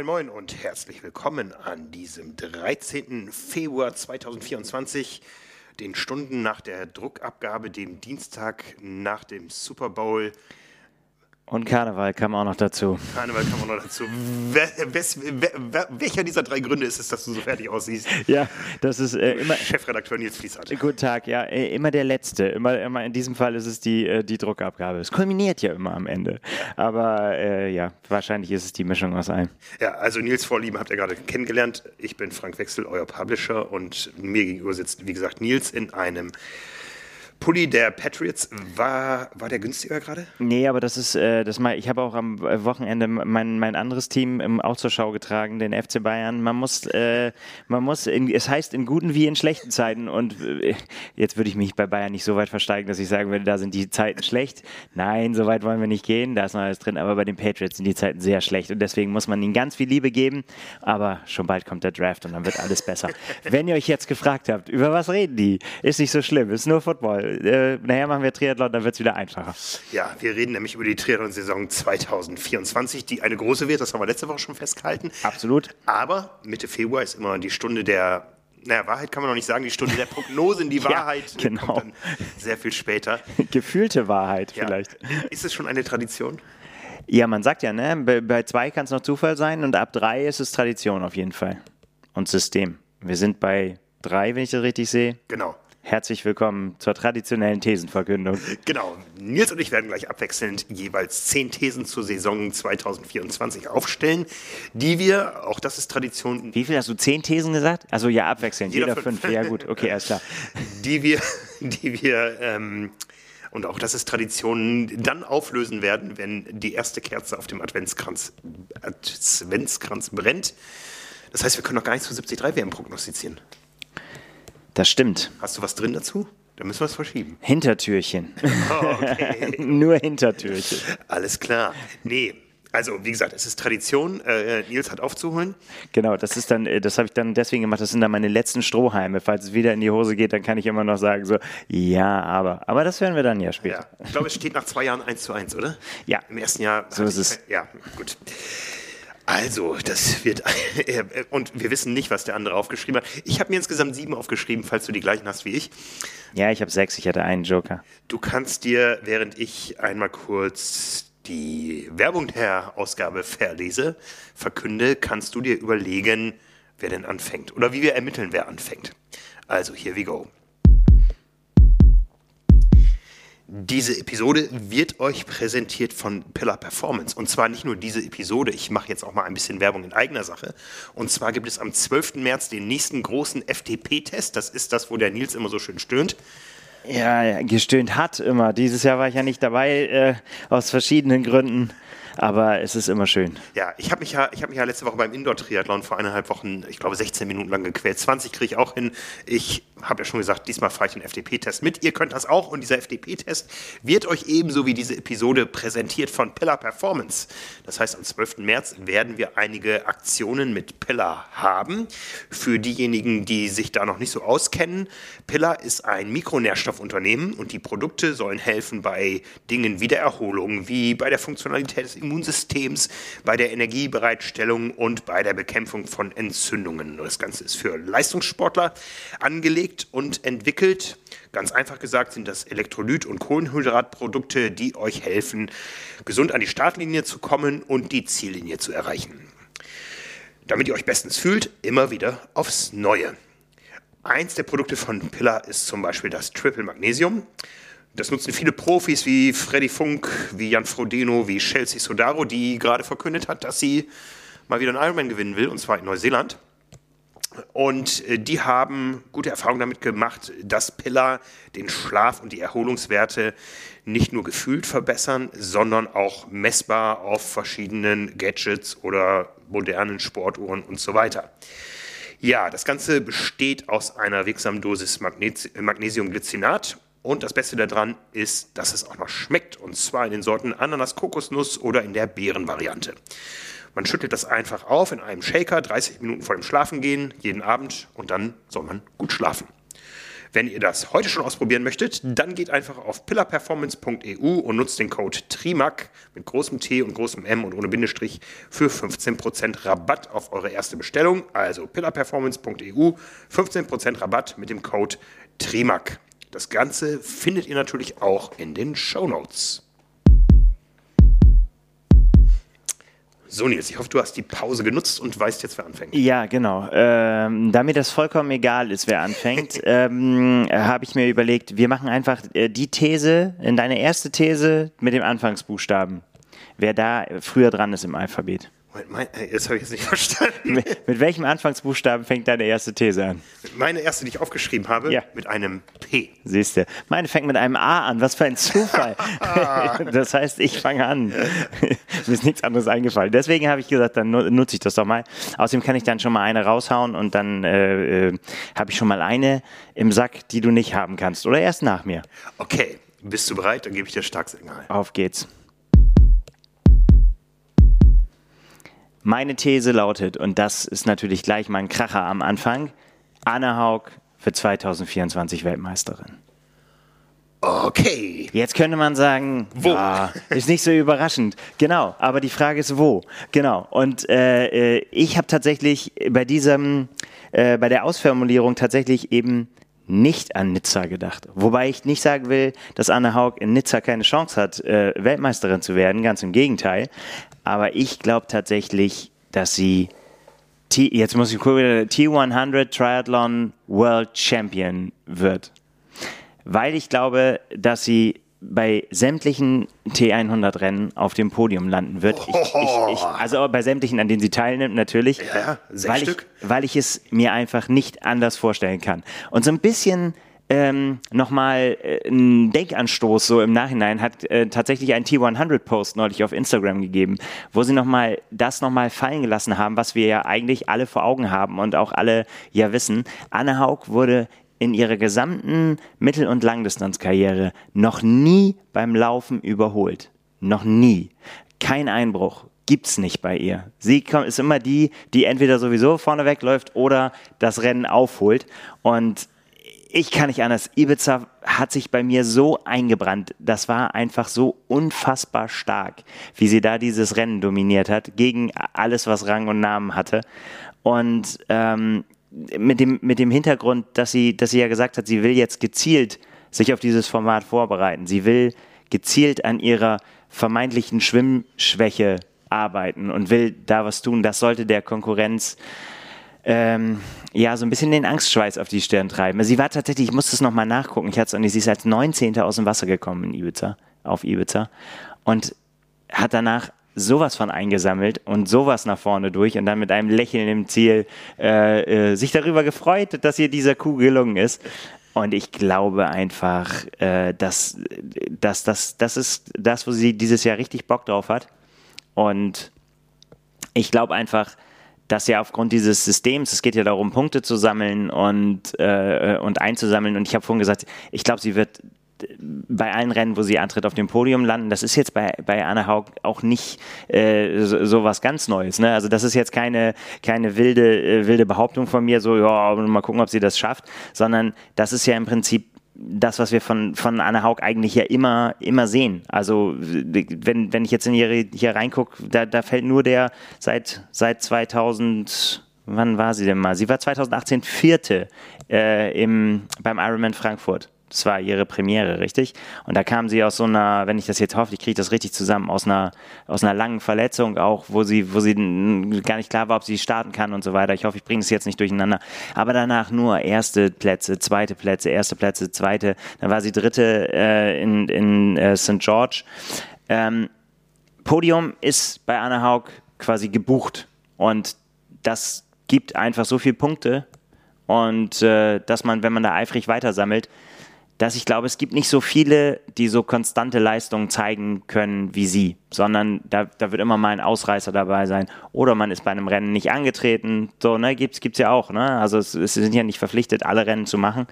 Moin Moin und herzlich willkommen an diesem 13. Februar 2024, den Stunden nach der Druckabgabe, dem Dienstag nach dem Super Bowl. Und Karneval kam auch noch dazu. Karneval kam auch noch dazu. Wer, wes, wer, welcher dieser drei Gründe ist es, dass du so fertig aussiehst? Ja, das ist äh, immer. Chefredakteur Nils Fließert. Guten Tag, ja, äh, immer der Letzte. Immer, immer in diesem Fall ist es die, äh, die Druckabgabe. Es kulminiert ja immer am Ende. Aber äh, ja, wahrscheinlich ist es die Mischung aus allem. Ja, also Nils Vorlieben habt ihr gerade kennengelernt. Ich bin Frank Wechsel, euer Publisher und mir gegenüber sitzt, wie gesagt, Nils in einem Pulli der Patriots, war, war der günstiger gerade? Nee, aber das ist, äh, das mal, ich habe auch am Wochenende mein, mein anderes Team im, auch zur Schau getragen, den FC Bayern. Man muss, äh, man muss, in, es heißt in guten wie in schlechten Zeiten. Und äh, jetzt würde ich mich bei Bayern nicht so weit versteigen, dass ich sagen würde, da sind die Zeiten schlecht. Nein, so weit wollen wir nicht gehen, da ist noch alles drin, aber bei den Patriots sind die Zeiten sehr schlecht. Und deswegen muss man ihnen ganz viel Liebe geben, aber schon bald kommt der Draft und dann wird alles besser. Wenn ihr euch jetzt gefragt habt, über was reden die, ist nicht so schlimm, ist nur Football äh, nachher machen wir Triathlon, dann wird es wieder einfacher. Ja, wir reden nämlich über die Triathlon-Saison 2024, die eine große wird, das haben wir letzte Woche schon festgehalten. Absolut. Aber Mitte Februar ist immer die Stunde der naja, Wahrheit kann man noch nicht sagen, die Stunde der Prognosen, die Wahrheit ja, genau. kommt dann sehr viel später. Gefühlte Wahrheit ja. vielleicht. Ist es schon eine Tradition? Ja, man sagt ja, ne, bei, bei zwei kann es noch Zufall sein und ab drei ist es Tradition auf jeden Fall. Und System. Wir sind bei drei, wenn ich das richtig sehe. Genau. Herzlich willkommen zur traditionellen Thesenverkündung. Genau. Nils und ich werden gleich abwechselnd jeweils zehn Thesen zur Saison 2024 aufstellen, die wir, auch das ist Tradition. Wie viel hast du? Zehn Thesen gesagt? Also ja, abwechselnd. Jeder, Jeder fünf. fünf. Ja, gut. Okay, alles klar. Die wir, die wir, ähm, und auch das ist Tradition, dann auflösen werden, wenn die erste Kerze auf dem Adventskranz, Adventskranz brennt. Das heißt, wir können noch gar nicht zu 73 WM prognostizieren. Das stimmt. Hast du was drin dazu? Dann müssen wir es verschieben. Hintertürchen. okay. Nur Hintertürchen. Alles klar. Nee. Also, wie gesagt, es ist Tradition. Äh, Nils hat aufzuholen. Genau, das ist dann, äh, das habe ich dann deswegen gemacht. Das sind dann meine letzten Strohhalme. Falls es wieder in die Hose geht, dann kann ich immer noch sagen, so, ja, aber. Aber das werden wir dann ja später. Ja. Ich glaube, es steht nach zwei Jahren 1 zu 1, oder? Ja. Im ersten Jahr. So ist es. Ja, gut. Also, das wird. Und wir wissen nicht, was der andere aufgeschrieben hat. Ich habe mir insgesamt sieben aufgeschrieben, falls du die gleichen hast wie ich. Ja, ich habe sechs. Ich hatte einen Joker. Du kannst dir, während ich einmal kurz die Werbung der Ausgabe verlese, verkünde, kannst du dir überlegen, wer denn anfängt. Oder wie wir ermitteln, wer anfängt. Also, here we go. Diese Episode wird euch präsentiert von Pillar Performance. Und zwar nicht nur diese Episode, ich mache jetzt auch mal ein bisschen Werbung in eigener Sache. Und zwar gibt es am 12. März den nächsten großen FTP-Test. Das ist das, wo der Nils immer so schön stöhnt. Ja, gestöhnt hat immer. Dieses Jahr war ich ja nicht dabei, äh, aus verschiedenen Gründen aber es ist immer schön. Ja, ich habe mich, ja, hab mich ja letzte Woche beim Indoor-Triathlon vor eineinhalb Wochen, ich glaube 16 Minuten lang gequält. 20 kriege ich auch hin. Ich habe ja schon gesagt, diesmal fahre ich den FDP-Test mit. Ihr könnt das auch und dieser FDP-Test wird euch ebenso wie diese Episode präsentiert von Pillar Performance. Das heißt, am 12. März werden wir einige Aktionen mit Pillar haben. Für diejenigen, die sich da noch nicht so auskennen, Pillar ist ein Mikronährstoffunternehmen und die Produkte sollen helfen bei Dingen wie der Erholung, wie bei der Funktionalität des Immunsystems Immunsystems, bei der Energiebereitstellung und bei der Bekämpfung von Entzündungen. Das Ganze ist für Leistungssportler angelegt und entwickelt. Ganz einfach gesagt sind das Elektrolyt- und Kohlenhydratprodukte, die euch helfen, gesund an die Startlinie zu kommen und die Ziellinie zu erreichen. Damit ihr euch bestens fühlt, immer wieder aufs Neue. Eins der Produkte von Pillar ist zum Beispiel das Triple Magnesium. Das nutzen viele Profis wie Freddy Funk, wie Jan Frodeno, wie Chelsea Sodaro, die gerade verkündet hat, dass sie mal wieder einen Ironman gewinnen will, und zwar in Neuseeland. Und äh, die haben gute Erfahrungen damit gemacht, dass Pillar den Schlaf und die Erholungswerte nicht nur gefühlt verbessern, sondern auch messbar auf verschiedenen Gadgets oder modernen Sportuhren und so weiter. Ja, das Ganze besteht aus einer wirksamen Dosis Magnesiumglycinat und das Beste daran ist, dass es auch noch schmeckt. Und zwar in den Sorten Ananas, Kokosnuss oder in der Beerenvariante. Man schüttelt das einfach auf in einem Shaker, 30 Minuten vor dem Schlafengehen, jeden Abend und dann soll man gut schlafen. Wenn ihr das heute schon ausprobieren möchtet, dann geht einfach auf pillarperformance.eu und nutzt den Code TRIMAC mit großem T und großem M und ohne Bindestrich für 15% Rabatt auf eure erste Bestellung. Also pillarperformance.eu, 15% Rabatt mit dem Code TRIMAC. Das Ganze findet ihr natürlich auch in den Show Notes. So, Nils, ich hoffe, du hast die Pause genutzt und weißt jetzt, wer anfängt. Ja, genau. Ähm, da mir das vollkommen egal ist, wer anfängt, ähm, habe ich mir überlegt, wir machen einfach äh, die These, in deine erste These mit dem Anfangsbuchstaben. Wer da früher dran ist im Alphabet. Moment, das habe ich jetzt nicht verstanden. Mit, mit, welchem Anfangsbuchstaben fängt deine erste These an? Meine erste, die ich aufgeschrieben habe, ja. mit einem P. Siehst du. Meine fängt mit einem A an. Was für ein Zufall. das heißt, ich fange an. Mir ist nichts anderes eingefallen. Deswegen habe ich gesagt, dann nutze ich das doch mal. Außerdem kann ich dann schon mal eine raushauen und dann äh, äh, habe ich schon mal eine im Sack, die du nicht haben kannst. Oder erst nach mir. Okay. Bist du bereit? Dann gebe ich dir Starksignal. Auf geht's. Meine These lautet, und das ist natürlich gleich mein Kracher am Anfang, Anne Haug für 2024 Weltmeisterin. Okay. Jetzt könnte man sagen, wo? Ja, ist nicht so überraschend. Genau, aber die Frage ist, wo? Genau. Und äh, äh ich habe tatsächlich bei diesem, äh, bei der Ausformulierung tatsächlich eben nicht an Nizza gedacht. Wobei ich nicht sagen will, dass Anne Haug in Nizza keine Chance hat, äh, Weltmeisterin zu werden. Ganz im Gegenteil. Aber ich glaube tatsächlich, dass sie T jetzt muss ich gucken, T100 Triathlon World Champion wird. Weil ich glaube, dass sie bei sämtlichen T100 Rennen auf dem Podium landen wird. Ich, ich, ich, also bei sämtlichen, an denen sie teilnimmt, natürlich. Ja, ja, sechs weil Stück. Ich, weil ich es mir einfach nicht anders vorstellen kann. Und so ein bisschen ähm, nochmal äh, einen Denkanstoß so im Nachhinein hat äh, tatsächlich ein T100-Post neulich auf Instagram gegeben, wo sie nochmal das nochmal fallen gelassen haben, was wir ja eigentlich alle vor Augen haben und auch alle ja wissen. Anne Haug wurde in ihrer gesamten Mittel- und Langdistanzkarriere noch nie beim Laufen überholt. Noch nie. Kein Einbruch gibt's nicht bei ihr. Sie ist immer die, die entweder sowieso vorne wegläuft oder das Rennen aufholt. Und ich kann nicht anders. Ibiza hat sich bei mir so eingebrannt. Das war einfach so unfassbar stark, wie sie da dieses Rennen dominiert hat, gegen alles, was Rang und Namen hatte. Und ähm, mit, dem, mit dem Hintergrund, dass sie, dass sie ja gesagt hat, sie will jetzt gezielt sich auf dieses Format vorbereiten. Sie will gezielt an ihrer vermeintlichen Schwimmschwäche arbeiten und will da was tun. Das sollte der Konkurrenz ähm, ja, so ein bisschen den Angstschweiß auf die Stirn treiben. Sie war tatsächlich, ich musste es nochmal nachgucken, ich hatte es nicht, sie ist als 19. aus dem Wasser gekommen in Ibiza, auf Ibiza und hat danach sowas von eingesammelt und sowas nach vorne durch und dann mit einem Lächeln im Ziel äh, äh, sich darüber gefreut, dass ihr dieser Kuh gelungen ist. Und ich glaube einfach, äh, dass, dass, dass das ist das, wo sie dieses Jahr richtig Bock drauf hat. Und ich glaube einfach, dass ja aufgrund dieses Systems, es geht ja darum, Punkte zu sammeln und, äh, und einzusammeln. Und ich habe vorhin gesagt, ich glaube, sie wird bei allen Rennen, wo sie antritt, auf dem Podium landen. Das ist jetzt bei, bei Anna Haug auch nicht äh, so, so, was ganz Neues. Ne? Also das ist jetzt keine, keine wilde, äh, wilde Behauptung von mir, so, ja, mal gucken, ob sie das schafft, sondern das ist ja im Prinzip das, was wir von, von Anne Haug eigentlich ja immer, immer sehen. Also wenn, wenn ich jetzt in ihre, hier reingucke, da, da fällt nur der seit, seit 2000, wann war sie denn mal? Sie war 2018 Vierte äh, im, beim Ironman Frankfurt. Das war ihre Premiere, richtig? Und da kam sie aus so einer, wenn ich das jetzt hoffe, ich kriege das richtig zusammen, aus einer, aus einer langen Verletzung auch, wo sie, wo sie gar nicht klar war, ob sie starten kann und so weiter. Ich hoffe, ich bringe es jetzt nicht durcheinander. Aber danach nur erste Plätze, zweite Plätze, erste Plätze, zweite. Dann war sie dritte äh, in, in äh, St. George. Ähm, Podium ist bei Anna Haug quasi gebucht. Und das gibt einfach so viele Punkte. Und äh, dass man, wenn man da eifrig weitersammelt, dass ich glaube, es gibt nicht so viele, die so konstante Leistungen zeigen können wie sie, sondern da, da wird immer mal ein Ausreißer dabei sein. Oder man ist bei einem Rennen nicht angetreten. So, ne, gibt's, gibt's ja auch, ne? Also es, es sind ja nicht verpflichtet, alle Rennen zu machen.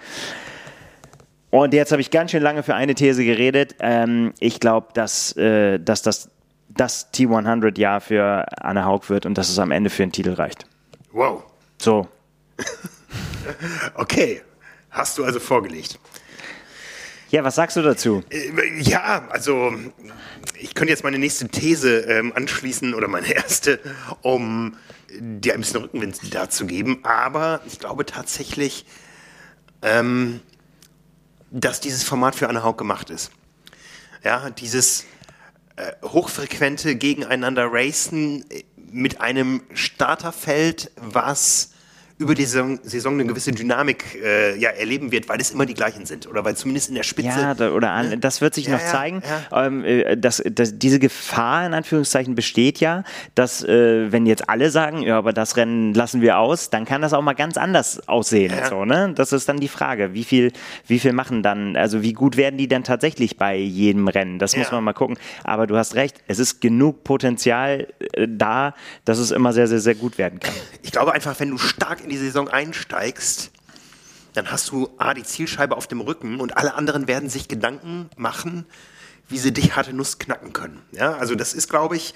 Und jetzt habe ich ganz schön lange für eine These geredet. Ähm, ich glaube, dass, äh, dass das das T100-Jahr für Anne Haug wird und dass es am Ende für einen Titel reicht. Wow. So. okay. Hast du also vorgelegt. Ja, was sagst du dazu? Äh, ja, also ich könnte jetzt meine nächste These ähm, anschließen oder meine erste, um dir ein bisschen Rückenwind dazu geben. Aber ich glaube tatsächlich, ähm, dass dieses Format für Anne Haug gemacht ist. Ja, dieses äh, hochfrequente Gegeneinander Racen mit einem Starterfeld, was über die Saison, Saison eine gewisse Dynamik äh, ja, erleben wird, weil es immer die gleichen sind oder weil zumindest in der Spitze. Ja, da, oder an, das wird sich ja, noch ja, zeigen. Ähm, äh, dass, dass diese Gefahr in Anführungszeichen besteht ja, dass äh, wenn jetzt alle sagen, ja, aber das Rennen lassen wir aus, dann kann das auch mal ganz anders aussehen. So, ne? Das ist dann die Frage, wie viel, wie viel machen dann, also wie gut werden die dann tatsächlich bei jedem Rennen? Das muss man mal gucken. Aber du hast recht, es ist genug Potenzial äh, da, dass es immer sehr, sehr, sehr gut werden kann. Ich glaube einfach, wenn du stark in die Saison einsteigst, dann hast du A, die Zielscheibe auf dem Rücken und alle anderen werden sich Gedanken machen, wie sie dich harte Nuss knacken können. Ja, also das ist, glaube ich,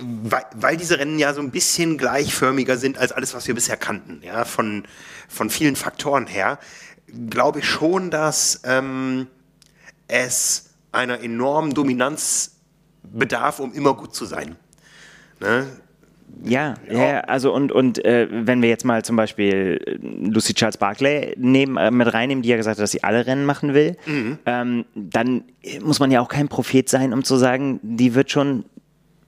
weil, weil, diese Rennen ja so ein bisschen gleichförmiger sind als alles, was wir bisher kannten, ja, von, von vielen Faktoren her, glaube ich schon, dass ähm, es einer enormen Dominanz bedarf, um immer gut zu sein. Ne? Ja, ja, ja, also und, und äh, wenn wir jetzt mal zum Beispiel äh, Lucy Charles Barclay nehmen, äh, mit reinnehmen, die ja gesagt hat, dass sie alle Rennen machen will, mhm. ähm, dann muss man ja auch kein Prophet sein, um zu sagen, die wird schon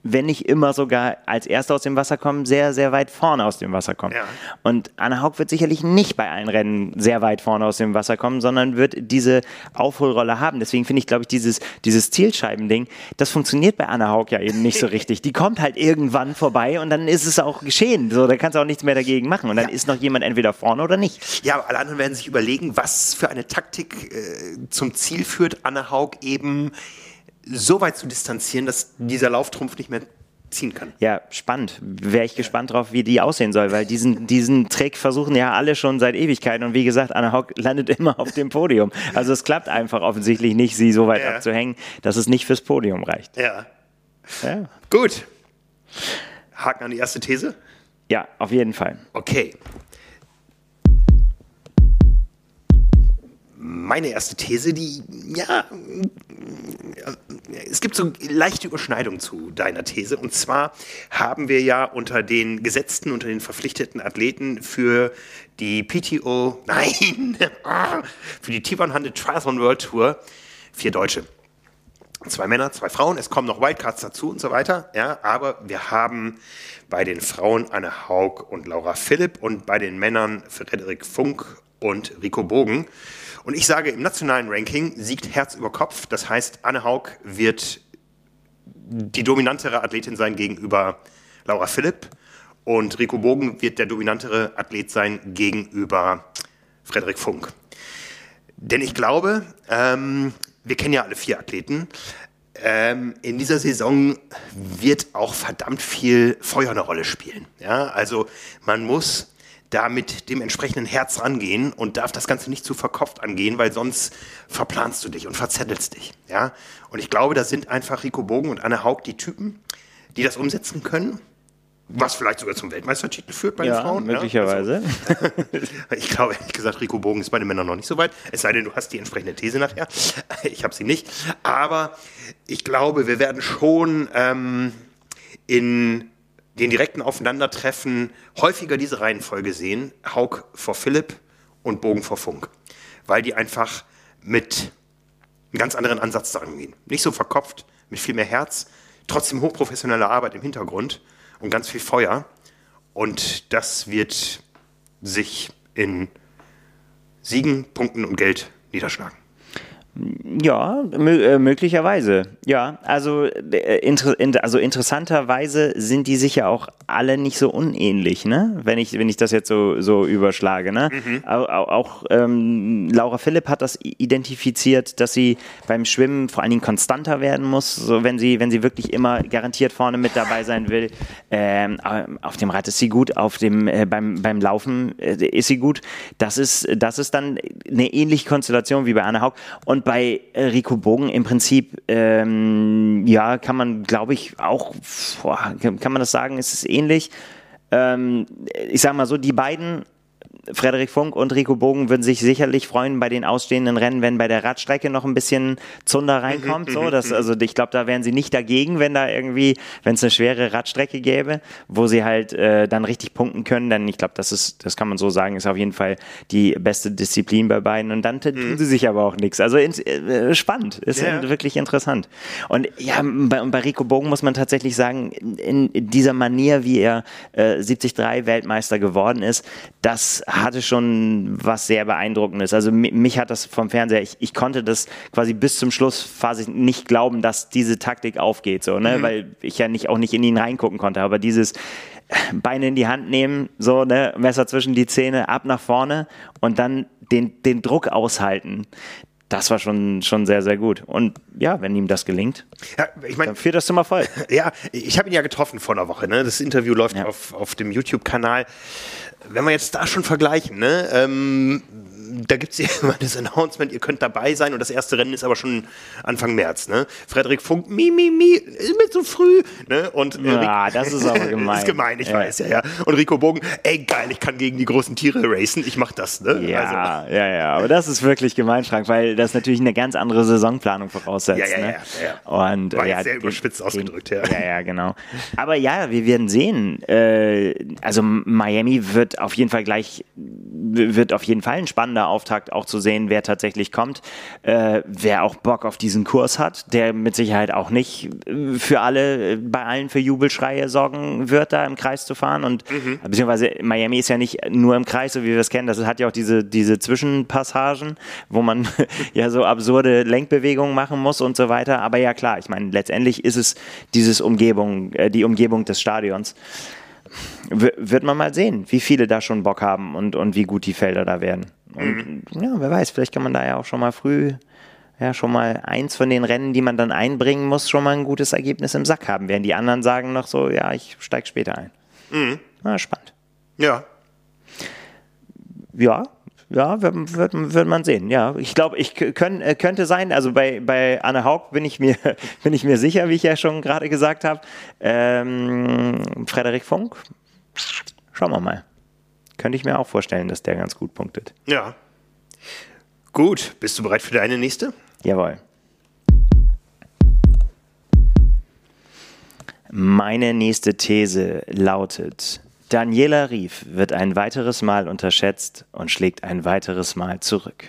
wenn nicht immer sogar als Erster aus dem Wasser kommen, sehr, sehr weit vorne aus dem Wasser kommen. Ja. Und Anna Haug wird sicherlich nicht bei allen Rennen sehr weit vorne aus dem Wasser kommen, sondern wird diese Aufholrolle haben. Deswegen finde ich, glaube ich, dieses, dieses Zielscheibending, das funktioniert bei Anna Haug ja eben nicht so richtig. Die kommt halt irgendwann vorbei und dann ist es auch geschehen. So, da kannst du auch nichts mehr dagegen machen. Und dann ja. ist noch jemand entweder vorne oder nicht. Ja, aber alle anderen werden sich überlegen, was für eine Taktik äh, zum Ziel führt, Anna Haug eben so weit zu distanzieren, dass dieser Lauftrumpf nicht mehr ziehen kann. Ja, spannend. Wäre ich gespannt drauf, wie die aussehen soll, weil diesen, diesen Trick versuchen ja alle schon seit Ewigkeiten und wie gesagt, Anna Hock landet immer auf dem Podium. Also es klappt einfach offensichtlich nicht, sie so weit ja. abzuhängen, dass es nicht fürs Podium reicht. Ja. ja. Gut. Haken an die erste These? Ja, auf jeden Fall. Okay. Meine erste These, die, ja, es gibt so leichte Überschneidung zu deiner These. Und zwar haben wir ja unter den gesetzten, unter den verpflichteten Athleten für die PTO, nein, für die T100 Triathlon World Tour vier Deutsche. Zwei Männer, zwei Frauen, es kommen noch Wildcards dazu und so weiter. Ja, aber wir haben bei den Frauen Anne Haug und Laura Philipp und bei den Männern Frederik Funk und Rico Bogen. Und ich sage, im nationalen Ranking siegt Herz über Kopf. Das heißt, Anne Haug wird die dominantere Athletin sein gegenüber Laura Philipp und Rico Bogen wird der dominantere Athlet sein gegenüber Frederik Funk. Denn ich glaube, ähm, wir kennen ja alle vier Athleten, ähm, in dieser Saison wird auch verdammt viel Feuer eine Rolle spielen. Ja, also man muss da mit dem entsprechenden Herz rangehen und darf das Ganze nicht zu verkopft angehen, weil sonst verplanst du dich und verzettelst dich. Ja? Und ich glaube, da sind einfach Rico Bogen und Anne Haug die Typen, die das umsetzen können. Was vielleicht sogar zum Weltmeistertitel führt bei ja, den Frauen. Möglicherweise. Ja, also, ich glaube, ehrlich gesagt, Rico Bogen ist bei den Männern noch nicht so weit. Es sei denn, du hast die entsprechende These nachher. Ich habe sie nicht. Aber ich glaube, wir werden schon ähm, in den direkten Aufeinandertreffen häufiger diese Reihenfolge sehen, Haug vor Philipp und Bogen vor Funk, weil die einfach mit einem ganz anderen Ansatz daran gehen. Nicht so verkopft, mit viel mehr Herz, trotzdem hochprofessionelle Arbeit im Hintergrund und ganz viel Feuer. Und das wird sich in Siegen, Punkten und Geld niederschlagen. Ja, äh, möglicherweise. Ja, also, äh, inter also interessanterweise sind die sicher auch alle nicht so unähnlich, ne? Wenn ich, wenn ich das jetzt so, so überschlage, ne? Mhm. Auch, auch ähm, Laura Philipp hat das identifiziert, dass sie beim Schwimmen vor allen Dingen konstanter werden muss, so wenn sie, wenn sie wirklich immer garantiert vorne mit dabei sein will. Ähm, auf dem Rad ist sie gut, auf dem, äh, beim, beim Laufen äh, ist sie gut. Das ist, das ist dann eine ähnliche Konstellation wie bei Anna Haug. Und bei äh, Rico Bogen im Prinzip, ähm, ja, kann man, glaube ich, auch, boah, kann man das sagen, ist es ähnlich. Ähm, ich sage mal so, die beiden Frederik Funk und Rico Bogen würden sich sicherlich freuen bei den ausstehenden Rennen, wenn bei der Radstrecke noch ein bisschen Zunder reinkommt. so, das, also ich glaube, da wären sie nicht dagegen, wenn da irgendwie, wenn es eine schwere Radstrecke gäbe, wo sie halt äh, dann richtig punkten können. Denn ich glaube, das ist, das kann man so sagen, ist auf jeden Fall die beste Disziplin bei beiden. Und dann tun mhm. sie sich aber auch nichts. Also ins, äh, spannend, ist ja. wirklich interessant. Und ja, bei, bei Rico Bogen muss man tatsächlich sagen, in dieser Manier, wie er äh, 73 Weltmeister geworden ist, das hatte schon was sehr beeindruckendes. Also mich hat das vom Fernseher, ich, ich konnte das quasi bis zum Schluss quasi nicht glauben, dass diese Taktik aufgeht, so, ne? Mhm. weil ich ja nicht, auch nicht in ihn reingucken konnte. Aber dieses Beine in die Hand nehmen, so, ne, Messer zwischen die Zähne, ab nach vorne und dann den, den Druck aushalten das war schon, schon sehr, sehr gut. Und ja, wenn ihm das gelingt, ja, ich mein, dann führt das Zimmer voll. Ja, ich habe ihn ja getroffen vor einer Woche. Ne? Das Interview läuft ja. auf, auf dem YouTube-Kanal. Wenn wir jetzt da schon vergleichen, ne? Ähm, da gibt es ja immer das Announcement, ihr könnt dabei sein und das erste Rennen ist aber schon Anfang März. Ne? Frederik Funk, mi, mi, mi, ist mir zu früh. Ne? Und ja, Rick, das ist aber gemein. ist gemein, ich ja. weiß, ja, ja. Und Rico Bogen, ey, geil, ich kann gegen die großen Tiere racen, ich mach das. Ne? Ja, also. ja, ja, aber das ist wirklich gemein, Frank, weil das natürlich eine ganz andere Saisonplanung voraussetzt. Ja, ja, ne? ja, ja. Und, War ja, sehr überspitzt den, ausgedrückt, ja. Ja, ja, genau. Aber ja, wir werden sehen. Äh, also Miami wird auf jeden Fall gleich, wird auf jeden Fall ein spannender Auftakt auch zu sehen, wer tatsächlich kommt, äh, wer auch Bock auf diesen Kurs hat, der mit Sicherheit auch nicht äh, für alle, äh, bei allen für Jubelschreie sorgen wird, da im Kreis zu fahren. Und mhm. beziehungsweise Miami ist ja nicht nur im Kreis, so wie wir es kennen, das hat ja auch diese, diese Zwischenpassagen, wo man ja so absurde Lenkbewegungen machen muss und so weiter. Aber ja klar, ich meine, letztendlich ist es dieses Umgebung, äh, die Umgebung des Stadions wird man mal sehen, wie viele da schon Bock haben und, und wie gut die Felder da werden. Und mhm. ja, wer weiß, vielleicht kann man da ja auch schon mal früh, ja, schon mal eins von den Rennen, die man dann einbringen muss, schon mal ein gutes Ergebnis im Sack haben. Während die anderen sagen noch so, ja, ich steige später ein. Mhm. Na, spannend. Ja. Ja, ja, wird, wird, wird man sehen. Ja, ich glaube, ich können, äh, könnte sein. Also bei, bei Anne Haug bin ich mir bin ich mir sicher, wie ich ja schon gerade gesagt habe. Ähm, Frederik Funk, schauen wir mal könnte ich mir auch vorstellen, dass der ganz gut punktet. Ja. Gut, bist du bereit für deine nächste? Jawohl. Meine nächste These lautet, Daniela Rief wird ein weiteres Mal unterschätzt und schlägt ein weiteres Mal zurück.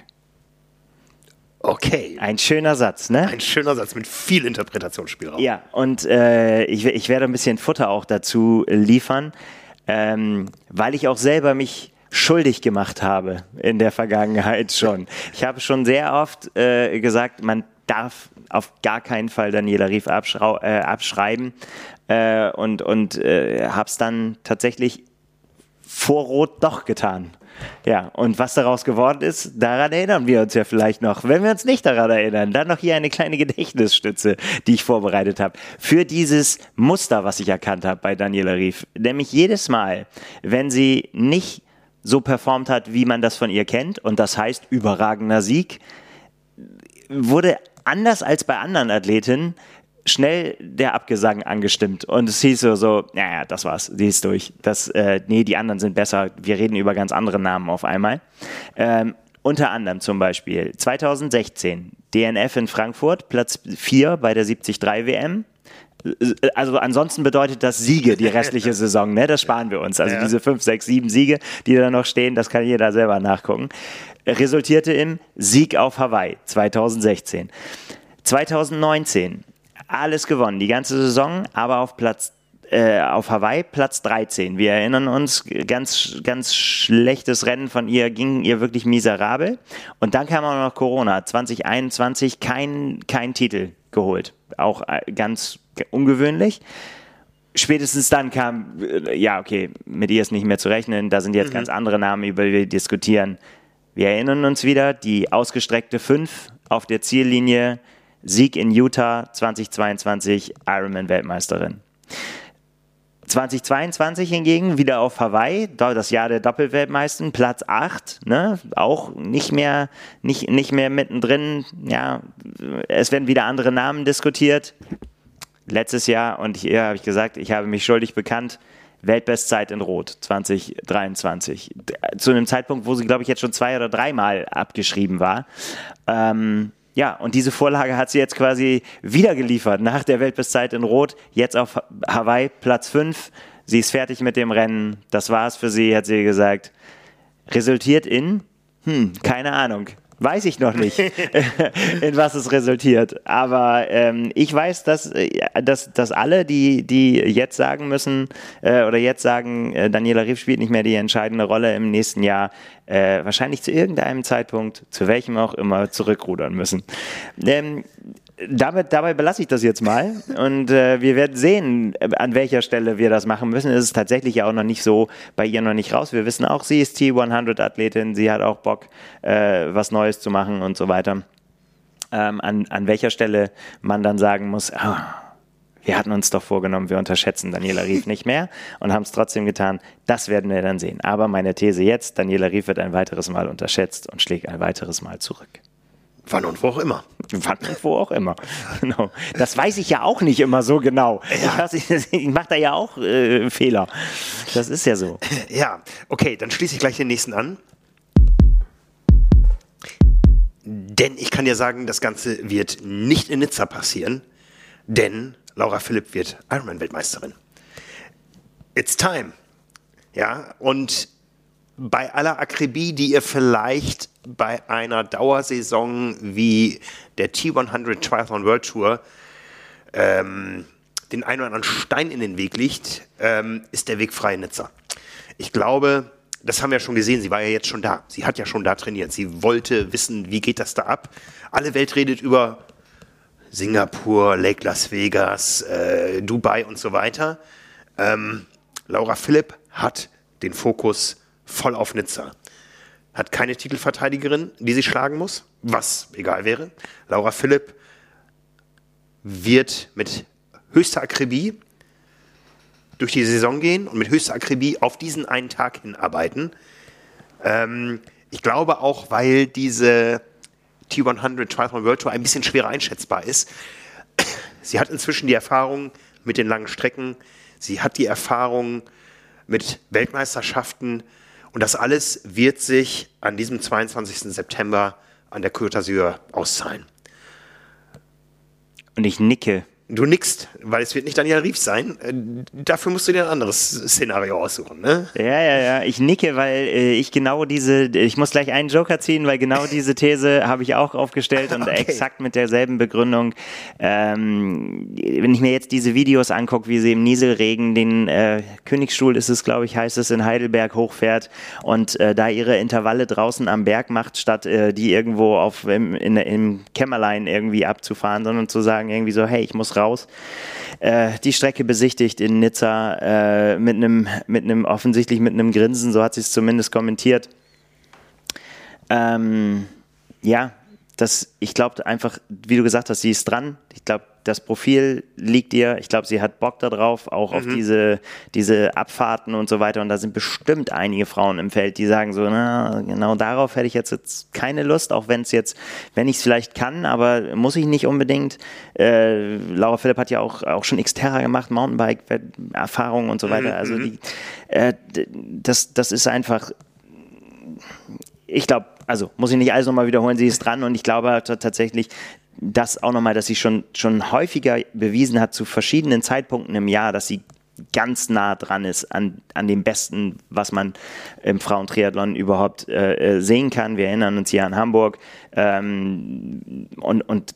Okay. Ein schöner Satz, ne? Ein schöner Satz mit viel Interpretationsspielraum. Ja, und äh, ich, ich werde ein bisschen Futter auch dazu liefern ähm, weil ich auch selber mich schuldig gemacht habe in der Vergangenheit schon. Ich habe schon sehr oft äh, gesagt, man darf auf gar keinen Fall Daniela Rief äh, abschreiben äh, und, und äh, habe es dann tatsächlich vor Rot doch getan. Ja, und was daraus geworden ist, daran erinnern wir uns ja vielleicht noch. Wenn wir uns nicht daran erinnern, dann noch hier eine kleine Gedächtnisstütze, die ich vorbereitet habe. Für dieses Muster, was ich erkannt habe bei Daniela Rief. Nämlich jedes Mal, wenn sie nicht so performt hat, wie man das von ihr kennt, und das heißt überragender Sieg, wurde anders als bei anderen Athletinnen schnell der Abgesang angestimmt und es hieß so, so naja, das war's, die ist durch. Das, äh, nee, die anderen sind besser. Wir reden über ganz andere Namen auf einmal. Ähm, unter anderem zum Beispiel 2016 DNF in Frankfurt, Platz 4 bei der 73 WM. Also ansonsten bedeutet das Siege die restliche Saison, ne? Das sparen wir uns. Also ja. diese 5, 6, 7 Siege, die da noch stehen, das kann jeder selber nachgucken. Resultierte im Sieg auf Hawaii 2016. 2019 alles gewonnen, die ganze Saison, aber auf Platz äh, auf Hawaii Platz 13. Wir erinnern uns, ganz, ganz schlechtes Rennen von ihr, ging ihr wirklich miserabel. Und dann kam auch noch Corona. 2021 kein, kein Titel geholt. Auch äh, ganz ungewöhnlich. Spätestens dann kam, äh, ja, okay, mit ihr ist nicht mehr zu rechnen. Da sind jetzt mhm. ganz andere Namen, über die wir diskutieren. Wir erinnern uns wieder, die ausgestreckte 5 auf der Ziellinie Sieg in Utah 2022, Ironman-Weltmeisterin. 2022 hingegen wieder auf Hawaii, das Jahr der Doppelweltmeisterin, Platz 8, ne? auch nicht mehr, nicht, nicht mehr mittendrin. Ja, es werden wieder andere Namen diskutiert. Letztes Jahr, und hier habe ich gesagt, ich habe mich schuldig bekannt, Weltbestzeit in Rot 2023. Zu einem Zeitpunkt, wo sie, glaube ich, jetzt schon zwei oder dreimal abgeschrieben war. Ähm, ja, und diese Vorlage hat sie jetzt quasi wieder geliefert nach der Weltbestzeit in Rot. Jetzt auf Hawaii Platz 5. Sie ist fertig mit dem Rennen. Das war's für sie, hat sie gesagt. Resultiert in, hm, keine Ahnung. Weiß ich noch nicht, in was es resultiert. Aber ähm, ich weiß, dass, äh, dass, dass alle, die, die jetzt sagen müssen äh, oder jetzt sagen, äh, Daniela Riff spielt nicht mehr die entscheidende Rolle im nächsten Jahr, äh, wahrscheinlich zu irgendeinem Zeitpunkt, zu welchem auch immer, zurückrudern müssen. Ähm, damit, dabei belasse ich das jetzt mal und äh, wir werden sehen, äh, an welcher Stelle wir das machen müssen. Es ist tatsächlich ja auch noch nicht so bei ihr noch nicht raus. Wir wissen auch, sie ist T100-Athletin, sie hat auch Bock, äh, was Neues zu machen und so weiter. Ähm, an, an welcher Stelle man dann sagen muss, oh, wir hatten uns doch vorgenommen, wir unterschätzen Daniela Rief nicht mehr und haben es trotzdem getan. Das werden wir dann sehen. Aber meine These jetzt, Daniela Rief wird ein weiteres Mal unterschätzt und schlägt ein weiteres Mal zurück. Wann und wo auch immer. Wann und wo auch immer. Genau. Das weiß ich ja auch nicht immer so genau. Ja. Ich, ich mache da ja auch äh, Fehler. Das ist ja so. Ja, okay, dann schließe ich gleich den nächsten an. Denn ich kann dir sagen, das Ganze wird nicht in Nizza passieren, denn Laura Philipp wird Ironman-Weltmeisterin. It's time. Ja, und bei aller Akribie, die ihr vielleicht bei einer Dauersaison wie der T100 Triathlon World Tour ähm, den einen oder anderen Stein in den Weg liegt, ähm, ist der Weg frei in Nizza. Ich glaube, das haben wir ja schon gesehen, sie war ja jetzt schon da. Sie hat ja schon da trainiert. Sie wollte wissen, wie geht das da ab. Alle Welt redet über Singapur, Lake Las Vegas, äh, Dubai und so weiter. Ähm, Laura Philipp hat den Fokus voll auf Nizza. Hat keine Titelverteidigerin, die sie schlagen muss, was egal wäre. Laura Philipp wird mit höchster Akribie durch die Saison gehen und mit höchster Akribie auf diesen einen Tag hinarbeiten. Ähm, ich glaube auch, weil diese T100 Triathlon World Tour ein bisschen schwerer einschätzbar ist. Sie hat inzwischen die Erfahrung mit den langen Strecken. Sie hat die Erfahrung mit Weltmeisterschaften. Und das alles wird sich an diesem 22. September an der Côte d'Azur auszahlen. Und ich nicke Du nickst, weil es wird nicht Daniel Rief sein. Äh, dafür musst du dir ein anderes Szenario aussuchen, ne? Ja, ja, ja. Ich nicke, weil äh, ich genau diese, ich muss gleich einen Joker ziehen, weil genau diese These habe ich auch aufgestellt und okay. exakt mit derselben Begründung. Ähm, wenn ich mir jetzt diese Videos angucke, wie sie im Nieselregen den äh, Königsstuhl ist es, glaube ich, heißt es, in Heidelberg hochfährt und äh, da ihre Intervalle draußen am Berg macht, statt äh, die irgendwo auf im, in, im Kämmerlein irgendwie abzufahren, sondern zu sagen irgendwie so, hey, ich muss raus. Äh, die Strecke besichtigt in Nizza äh, mit einem, mit einem, offensichtlich mit einem Grinsen, so hat sie es zumindest kommentiert. Ähm, ja, das, ich glaube einfach, wie du gesagt hast, sie ist dran. Ich glaube, das Profil liegt ihr. Ich glaube, sie hat Bock darauf, auch mhm. auf diese, diese Abfahrten und so weiter. Und da sind bestimmt einige Frauen im Feld, die sagen so, na, genau darauf hätte ich jetzt, jetzt keine Lust, auch wenn es jetzt, wenn ich es vielleicht kann, aber muss ich nicht unbedingt. Äh, Laura Philipp hat ja auch, auch schon Xterra gemacht, Mountainbike-Erfahrungen und so weiter. Mhm. Also die, äh, das, das ist einfach, ich glaube, also muss ich nicht alles nochmal wiederholen, sie ist dran und ich glaube tatsächlich, das auch nochmal, dass sie schon, schon häufiger bewiesen hat zu verschiedenen Zeitpunkten im Jahr, dass sie ganz nah dran ist an, an dem Besten, was man im Frauentriathlon überhaupt äh, äh sehen kann. Wir erinnern uns hier an Hamburg ähm, und, und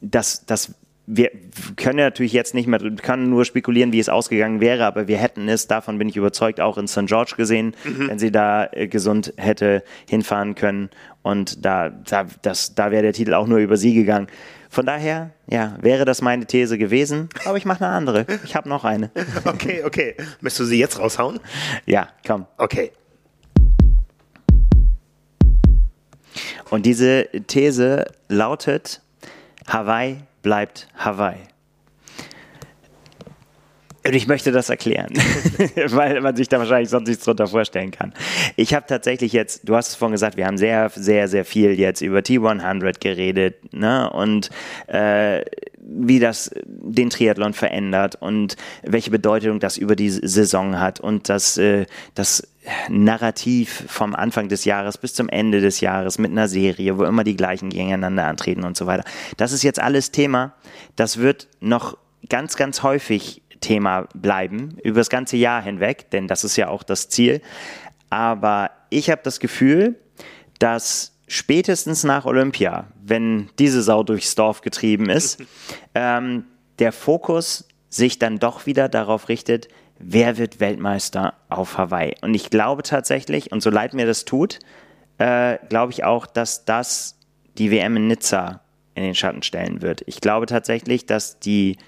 das, das wir können natürlich jetzt nicht mehr, können nur spekulieren, wie es ausgegangen wäre, aber wir hätten es, davon bin ich überzeugt, auch in St. George gesehen, mhm. wenn sie da äh, gesund hätte hinfahren können. Und da, da, das, da wäre der Titel auch nur über sie gegangen. Von daher, ja, wäre das meine These gewesen, aber ich mache eine andere. Ich habe noch eine. Okay, okay. Möchtest du sie jetzt raushauen? Ja, komm. Okay. Und diese These lautet, Hawaii bleibt Hawaii. Und ich möchte das erklären, weil man sich da wahrscheinlich sonst nichts drunter vorstellen kann. Ich habe tatsächlich jetzt, du hast es vorhin gesagt, wir haben sehr, sehr, sehr viel jetzt über T100 geredet ne? und äh, wie das den Triathlon verändert und welche Bedeutung das über die Saison hat und das, äh, das Narrativ vom Anfang des Jahres bis zum Ende des Jahres mit einer Serie, wo immer die gleichen gegeneinander antreten und so weiter. Das ist jetzt alles Thema. Das wird noch ganz, ganz häufig Thema bleiben, über das ganze Jahr hinweg, denn das ist ja auch das Ziel. Aber ich habe das Gefühl, dass spätestens nach Olympia, wenn diese Sau durchs Dorf getrieben ist, ähm, der Fokus sich dann doch wieder darauf richtet, wer wird Weltmeister auf Hawaii. Und ich glaube tatsächlich, und so leid mir das tut, äh, glaube ich auch, dass das die WM in Nizza in den Schatten stellen wird. Ich glaube tatsächlich, dass die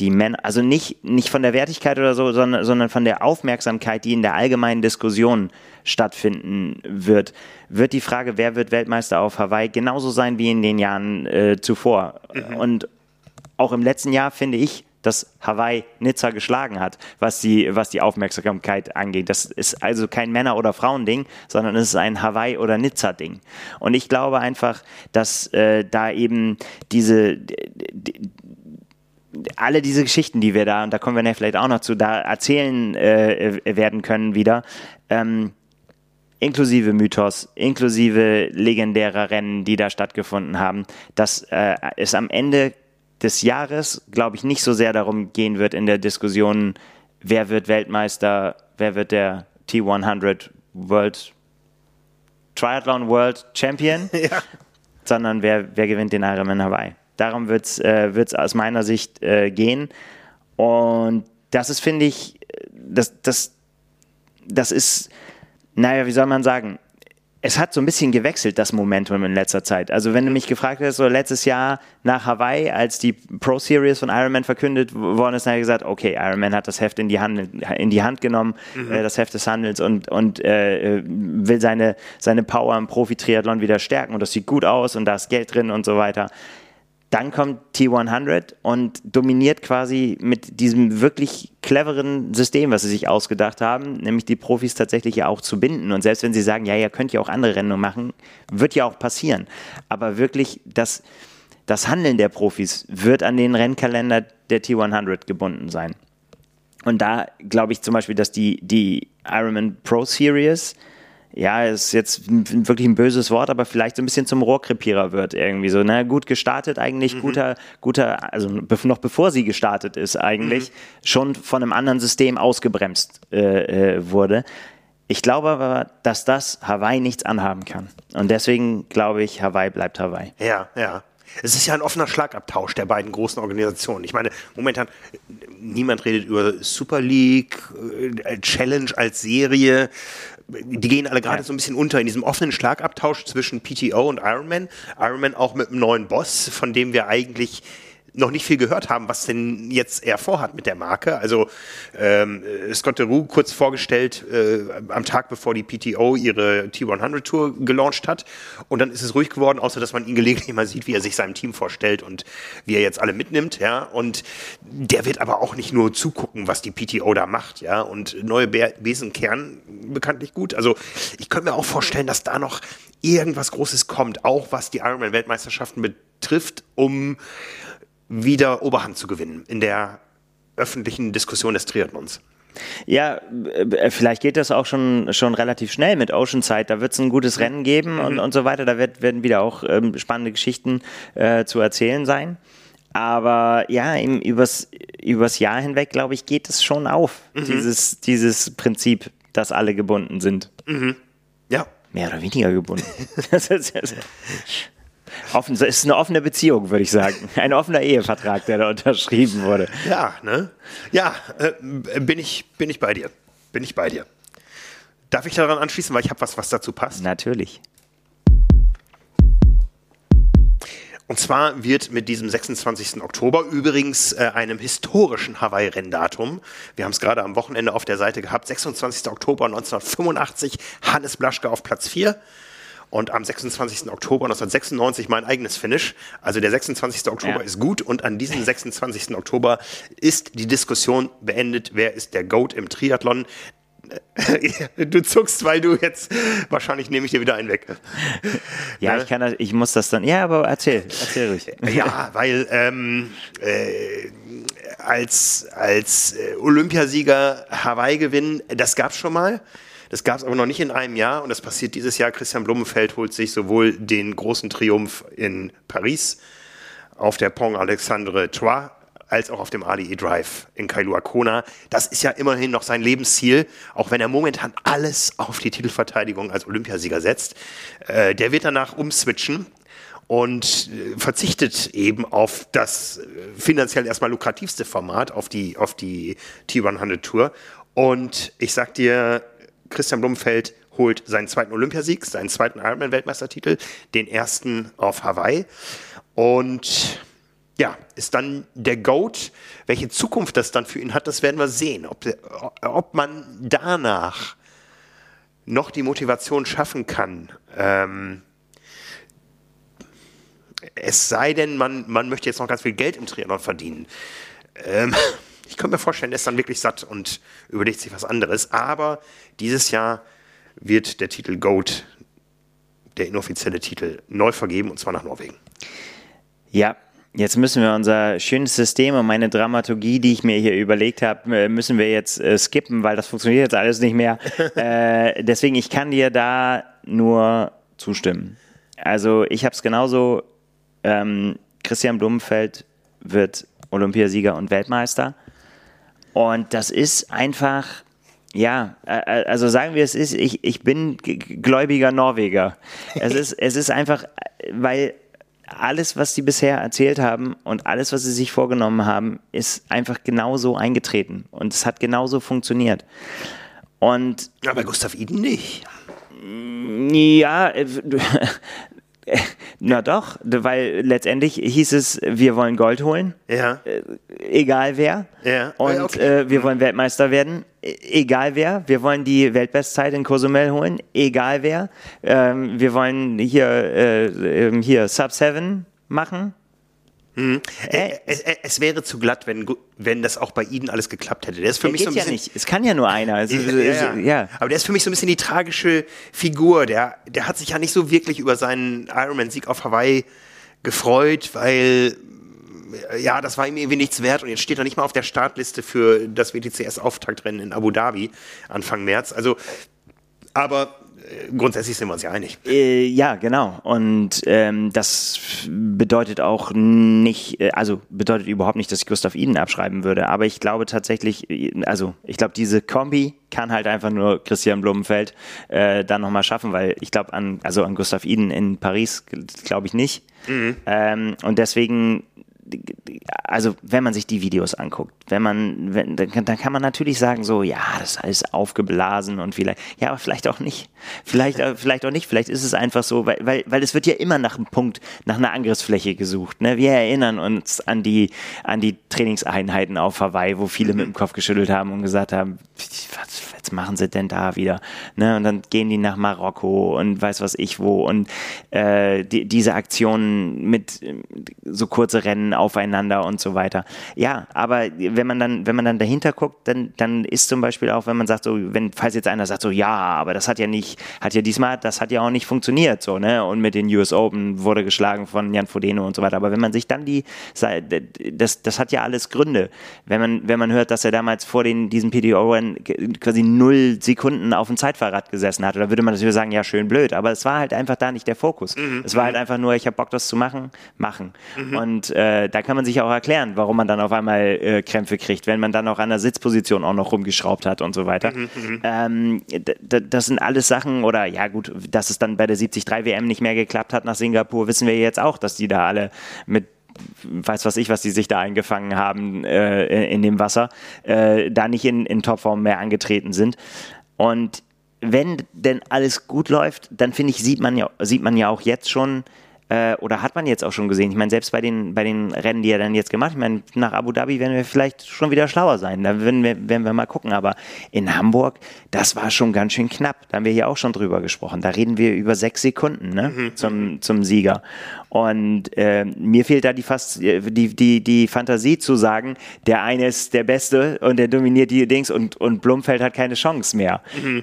die Männer, also nicht, nicht von der Wertigkeit oder so, sondern, sondern von der Aufmerksamkeit, die in der allgemeinen Diskussion stattfinden wird, wird die Frage, wer wird Weltmeister auf Hawaii, genauso sein wie in den Jahren äh, zuvor. Mhm. Und auch im letzten Jahr finde ich, dass Hawaii Nizza geschlagen hat, was die, was die Aufmerksamkeit angeht. Das ist also kein Männer- oder Frauending, sondern es ist ein Hawaii- oder Nizza-Ding. Und ich glaube einfach, dass äh, da eben diese, die, alle diese Geschichten, die wir da, und da kommen wir vielleicht auch noch zu, da erzählen äh, werden können wieder, ähm, inklusive Mythos, inklusive legendärer Rennen, die da stattgefunden haben, dass äh, es am Ende des Jahres, glaube ich, nicht so sehr darum gehen wird in der Diskussion, wer wird Weltmeister, wer wird der T100 World Triathlon World Champion, ja. sondern wer, wer gewinnt den Ironman Hawaii. Darum wird es äh, aus meiner Sicht äh, gehen. Und das ist, finde ich, das, das, das ist, naja, wie soll man sagen, es hat so ein bisschen gewechselt, das Momentum in letzter Zeit. Also wenn du mich gefragt hast, so letztes Jahr nach Hawaii, als die Pro Series von Ironman verkündet worden ist, dann habe ich gesagt, okay, Ironman hat das Heft in die Hand, in die Hand genommen, mhm. äh, das Heft des Handels und, und äh, will seine, seine Power im Profi-Triathlon wieder stärken und das sieht gut aus und da ist Geld drin und so weiter. Dann kommt T100 und dominiert quasi mit diesem wirklich cleveren System, was sie sich ausgedacht haben, nämlich die Profis tatsächlich ja auch zu binden. Und selbst wenn sie sagen, ja, ihr könnt ja auch andere Rennen machen, wird ja auch passieren. Aber wirklich das, das Handeln der Profis wird an den Rennkalender der T100 gebunden sein. Und da glaube ich zum Beispiel, dass die, die Ironman Pro Series ja, ist jetzt wirklich ein böses Wort, aber vielleicht so ein bisschen zum Rohrkrepierer wird irgendwie so. Ne? Gut gestartet eigentlich, mhm. guter, guter, also noch bevor sie gestartet ist eigentlich, mhm. schon von einem anderen System ausgebremst äh, äh, wurde. Ich glaube aber, dass das Hawaii nichts anhaben kann. Und deswegen glaube ich, Hawaii bleibt Hawaii. Ja, ja. Es ist ja ein offener Schlagabtausch der beiden großen Organisationen. Ich meine, momentan, niemand redet über Super League, äh, Challenge als Serie die gehen alle gerade ja. so ein bisschen unter in diesem offenen Schlagabtausch zwischen PTO und Ironman. Ironman auch mit einem neuen Boss, von dem wir eigentlich noch nicht viel gehört haben, was denn jetzt er vorhat mit der Marke. Also ähm, Scott DeRue kurz vorgestellt äh, am Tag, bevor die PTO ihre T100 Tour gelauncht hat. Und dann ist es ruhig geworden, außer dass man ihn gelegentlich mal sieht, wie er sich seinem Team vorstellt und wie er jetzt alle mitnimmt. Ja, und der wird aber auch nicht nur zugucken, was die PTO da macht. Ja, und neue Besen kehren bekanntlich gut. Also ich könnte mir auch vorstellen, dass da noch irgendwas Großes kommt, auch was die Ironman-Weltmeisterschaften betrifft, um wieder Oberhand zu gewinnen in der öffentlichen Diskussion des Triathlons. Ja, äh, vielleicht geht das auch schon, schon relativ schnell mit Oceanside. Da wird es ein gutes Rennen geben und, mhm. und so weiter. Da wird, werden wieder auch ähm, spannende Geschichten äh, zu erzählen sein. Aber ja, im, übers, übers Jahr hinweg, glaube ich, geht es schon auf, mhm. dieses, dieses Prinzip, dass alle gebunden sind. Mhm. Ja. Mehr oder weniger gebunden. das ist, Offen, es ist eine offene Beziehung, würde ich sagen. Ein offener Ehevertrag, der da unterschrieben wurde. Ja, ne? Ja, äh, bin, ich, bin ich bei dir. Bin ich bei dir. Darf ich daran anschließen, weil ich habe was, was dazu passt? Natürlich. Und zwar wird mit diesem 26. Oktober übrigens äh, einem historischen Hawaii-Renndatum, wir haben es gerade am Wochenende auf der Seite gehabt, 26. Oktober 1985, Hannes Blaschke auf Platz 4, und am 26. Oktober 1996 mein eigenes Finish. Also der 26. Oktober ja. ist gut und an diesem 26. Oktober ist die Diskussion beendet, wer ist der GOAT im Triathlon. Du zuckst, weil du jetzt wahrscheinlich nehme ich dir wieder einen weg. Ja, ich kann das, ich muss das dann. Ja, aber erzähl, erzähl ruhig. Ja, weil ähm, äh, als als äh, Olympiasieger Hawaii gewinnen, das gab's schon mal. Das gab es aber noch nicht in einem Jahr und das passiert dieses Jahr. Christian Blumenfeld holt sich sowohl den großen Triumph in Paris auf der Pont Alexandre Trois als auch auf dem ADE Drive in Kailua Kona. Das ist ja immerhin noch sein Lebensziel, auch wenn er momentan alles auf die Titelverteidigung als Olympiasieger setzt. Äh, der wird danach umswitchen und äh, verzichtet eben auf das äh, finanziell erstmal lukrativste Format, auf die, auf die T100 Tour. Und ich sag dir, Christian Blumenfeld holt seinen zweiten Olympiasieg, seinen zweiten Ironman-Weltmeistertitel, den ersten auf Hawaii. Und ja, ist dann der GOAT. Welche Zukunft das dann für ihn hat, das werden wir sehen. Ob, ob man danach noch die Motivation schaffen kann. Ähm, es sei denn, man, man möchte jetzt noch ganz viel Geld im Triathlon verdienen. Ähm, ich könnte mir vorstellen, er ist dann wirklich satt und überlegt sich was anderes. Aber dieses Jahr wird der Titel GOAT, der inoffizielle Titel, neu vergeben und zwar nach Norwegen. Ja, Jetzt müssen wir unser schönes System und meine Dramaturgie, die ich mir hier überlegt habe, äh, müssen wir jetzt äh, skippen, weil das funktioniert jetzt alles nicht mehr. äh, deswegen, ich kann dir da nur zustimmen. Also ich habe es genauso. Ähm, Christian Blumenfeld wird Olympiasieger und Weltmeister. Und das ist einfach, ja, also sagen wir es ist, ich, ich bin gläubiger Norweger. Es ist, es ist einfach, weil alles, was sie bisher erzählt haben und alles, was sie sich vorgenommen haben, ist einfach genauso eingetreten. Und es hat genauso funktioniert. Und. Aber Gustav Iden nicht. Ja, äh, Na doch, weil letztendlich hieß es, wir wollen Gold holen. Ja. Äh, egal wer. Ja. Und okay. äh, wir wollen Weltmeister werden. E egal wer. Wir wollen die Weltbestzeit in Cozumel holen. Egal wer. Ähm, wir wollen hier, äh, ähm, hier Sub 7 machen. Mhm. Äh, es, es, wäre zu glatt, wenn, wenn das auch bei Ihnen alles geklappt hätte. Der ist für der mich so ein bisschen, ja nicht. Es kann ja nur einer. Also, ja, ja, ja, Aber der ist für mich so ein bisschen die tragische Figur. Der, der hat sich ja nicht so wirklich über seinen Ironman-Sieg auf Hawaii gefreut, weil ja, das war ihm irgendwie nichts wert und jetzt steht er nicht mal auf der Startliste für das WTCS-Auftaktrennen in Abu Dhabi Anfang März. Also, aber grundsätzlich sind wir uns ja einig. Äh, ja, genau. Und ähm, das bedeutet auch nicht, äh, also bedeutet überhaupt nicht, dass ich Gustav Iden abschreiben würde. Aber ich glaube tatsächlich, äh, also ich glaube, diese Kombi kann halt einfach nur Christian Blumenfeld äh, dann nochmal schaffen, weil ich glaube an, also an Gustav Iden in Paris glaube ich nicht. Mhm. Ähm, und deswegen also wenn man sich die Videos anguckt, wenn man, wenn, dann, dann, kann man natürlich sagen, so, ja, das ist alles aufgeblasen und vielleicht, ja, aber vielleicht auch nicht. Vielleicht, äh, vielleicht auch nicht. Vielleicht ist es einfach so, weil, weil, weil es wird ja immer nach einem Punkt, nach einer Angriffsfläche gesucht. Ne? Wir erinnern uns an die, an die Trainingseinheiten auf Hawaii, wo viele mit dem Kopf geschüttelt haben und gesagt haben, was, was machen sie denn da wieder? Ne? Und dann gehen die nach Marokko und weiß was ich wo und äh, die, diese Aktionen mit so kurze Rennen aufeinander und so weiter. Ja, aber wenn man dann, wenn man dann dahinter guckt, dann, dann ist zum Beispiel auch, wenn man sagt, so, wenn, falls jetzt einer sagt, so, ja, aber das hat ja nicht, hat ja diesmal, das hat ja auch nicht funktioniert, so, ne? Und mit den US Open wurde geschlagen von Jan Fodeno und so weiter. Aber wenn man sich dann die, das, das hat ja alles Gründe. Wenn man, wenn man hört, dass er damals vor den, diesem PDO quasi null Sekunden auf dem Zeitfahrrad gesessen hat, oder würde man natürlich sagen, ja, schön blöd. Aber es war halt einfach da nicht der Fokus. Mhm. Es war halt mhm. einfach nur, ich habe Bock, das zu machen, machen. Mhm. Und äh, da kann man sich auch erklären, warum man dann auf einmal äh, Krämpfe kriegt, wenn man dann auch an der Sitzposition auch noch rumgeschraubt hat und so weiter. Mhm, mhm. ähm, das sind alles Sachen, oder ja gut, dass es dann bei der 73 WM nicht mehr geklappt hat nach Singapur, wissen wir jetzt auch, dass die da alle mit weiß was ich, was die sich da eingefangen haben äh, in dem Wasser, äh, da nicht in, in Topform mehr angetreten sind. Und wenn denn alles gut läuft, dann finde ich, sieht man ja, sieht man ja auch jetzt schon, Äh, oder hat man jetzt auch schon gesehen? Ich meine, selbst bei den, bei den Rennen, die er dann jetzt gemacht hat, ich meine, nach Abu Dhabi werden wir vielleicht schon wieder schlauer sein. Da werden wir, werden wir mal gucken. Aber in Hamburg, das war schon ganz schön knapp. Da haben wir hier auch schon drüber gesprochen. Da reden wir über sechs Sekunden ne? Mhm. zum, zum Sieger. Und äh, mir fehlt da die, fast, die, die, die Fantasie zu sagen, der eine ist der Beste und der dominiert die Dings und, und Blumfeld hat keine Chance mehr. Mhm.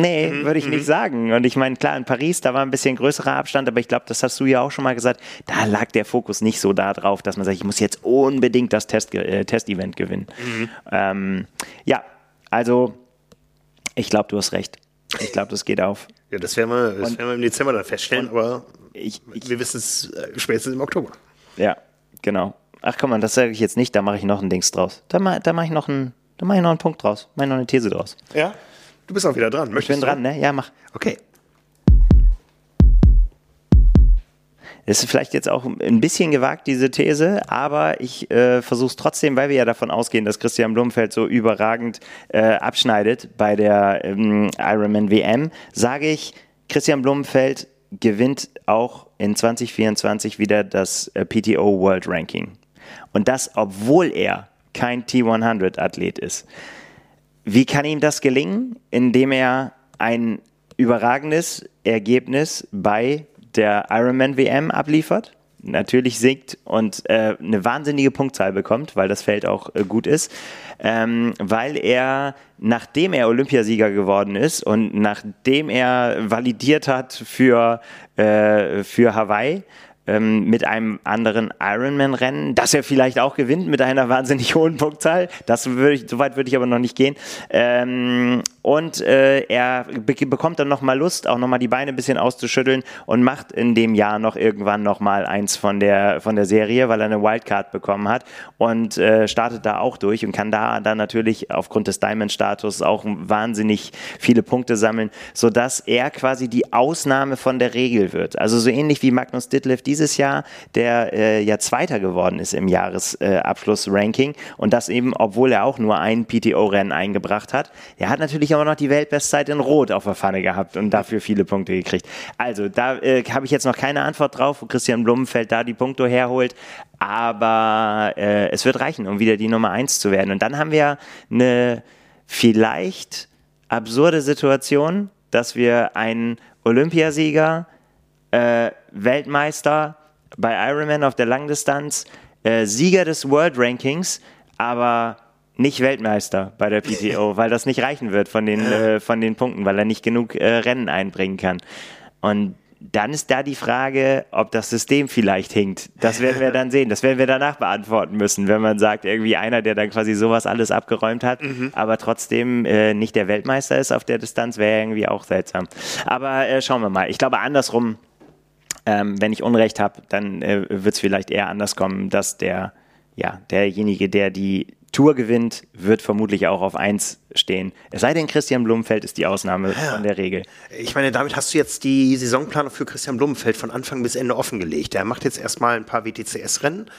Nee, mhm. würde ich nicht mhm. sagen. Und ich meine, klar, in Paris, da war ein bisschen größerer Abstand, aber ich glaube, das hast du ja auch schon mal gesagt, da lag der Fokus nicht so darauf, dass man sagt, ich muss jetzt unbedingt das Test, äh, Test-Event gewinnen. Mhm. Ähm, ja, also ich glaube, du hast recht. Ich glaube, das geht auf. Ja, das werden wir, das werden wir im Dezember dann feststellen, aber ich, ich, wir wissen es äh, spätestens im Oktober. Ja, genau. Ach komm mal, das sage ich jetzt nicht, da mache ich noch ein Dings draus. Da, ma, da mache ich noch einen, da mache ich noch einen Punkt draus, mache noch eine These draus. Ja? Du bist auch wieder dran. Möchtest ich bin du? dran, ne? Ja, mach. Okay. Das ist vielleicht jetzt auch ein bisschen gewagt, diese These, aber ich äh, versuche es trotzdem, weil wir ja davon ausgehen, dass Christian Blumfeld so überragend äh, abschneidet bei der ähm, Ironman WM, sage ich, Christian Blumenfeld gewinnt auch in 2024 wieder das äh, PTO World Ranking. Und das, obwohl er kein T100-Athlet ist. Wie kann ihm das gelingen? Indem er ein überragendes Ergebnis bei der Ironman WM abliefert, natürlich singt und äh, eine wahnsinnige Punktzahl bekommt, weil das Feld auch äh, gut ist, ähm, weil er, nachdem er Olympiasieger geworden ist und nachdem er validiert hat für, äh, für Hawaii, ähm, mit einem anderen Ironman-Rennen, das er vielleicht auch gewinnt mit einer wahnsinnig hohen Punktzahl. Das würde ich, so weit würde ich aber noch nicht gehen. Ähm, und äh, er be bekommt dann nochmal Lust, auch nochmal die Beine ein bisschen auszuschütteln und macht in dem Jahr noch irgendwann nochmal eins von der, von der Serie, weil er eine Wildcard bekommen hat und äh, startet da auch durch und kann da dann natürlich aufgrund des Diamond-Status auch wahnsinnig viele Punkte sammeln, sodass er quasi die Ausnahme von der Regel wird. Also so ähnlich wie Magnus Ditlev dieses Jahr, der äh, ja Zweiter geworden ist im Jahresabschluss-Ranking und das eben, obwohl er auch nur ein PTO-Rennen eingebracht hat. Er hat natürlich aber noch die Weltbestzeit in Rot auf der Pfanne gehabt und dafür viele Punkte gekriegt. Also, da äh, habe ich jetzt noch keine Antwort drauf, wo Christian Blumenfeld da die Punkte herholt. Aber äh, es wird reichen, um wieder die Nummer eins zu werden. Und dann haben wir eine vielleicht absurde Situation, dass wir einen Olympiasieger, äh, Weltmeister bei Ironman auf der Langdistanz, äh, Sieger des World Rankings, aber nicht Weltmeister bei der PTO, weil das nicht reichen wird von den, äh, von den Punkten, weil er nicht genug äh, Rennen einbringen kann. Und dann ist da die Frage, ob das System vielleicht hinkt. Das werden wir dann sehen. Das werden wir danach beantworten müssen, wenn man sagt, irgendwie einer, der dann quasi sowas alles abgeräumt hat, mhm. aber trotzdem äh, nicht der Weltmeister ist auf der Distanz, wäre irgendwie auch seltsam. Aber äh, schauen wir mal. Ich glaube andersrum, ähm, wenn ich Unrecht habe, dann äh, wird es vielleicht eher anders kommen, dass der, ja, derjenige, der die Tour gewinnt, wird vermutlich auch auf 1 stehen. Es sei denn, Christian Blumenfeld ist die Ausnahme ja. von der Regel. Ich meine, damit hast du jetzt die Saisonplanung für Christian Blumenfeld von Anfang bis Ende offengelegt. Er macht jetzt erstmal ein paar WTCS-Rennen,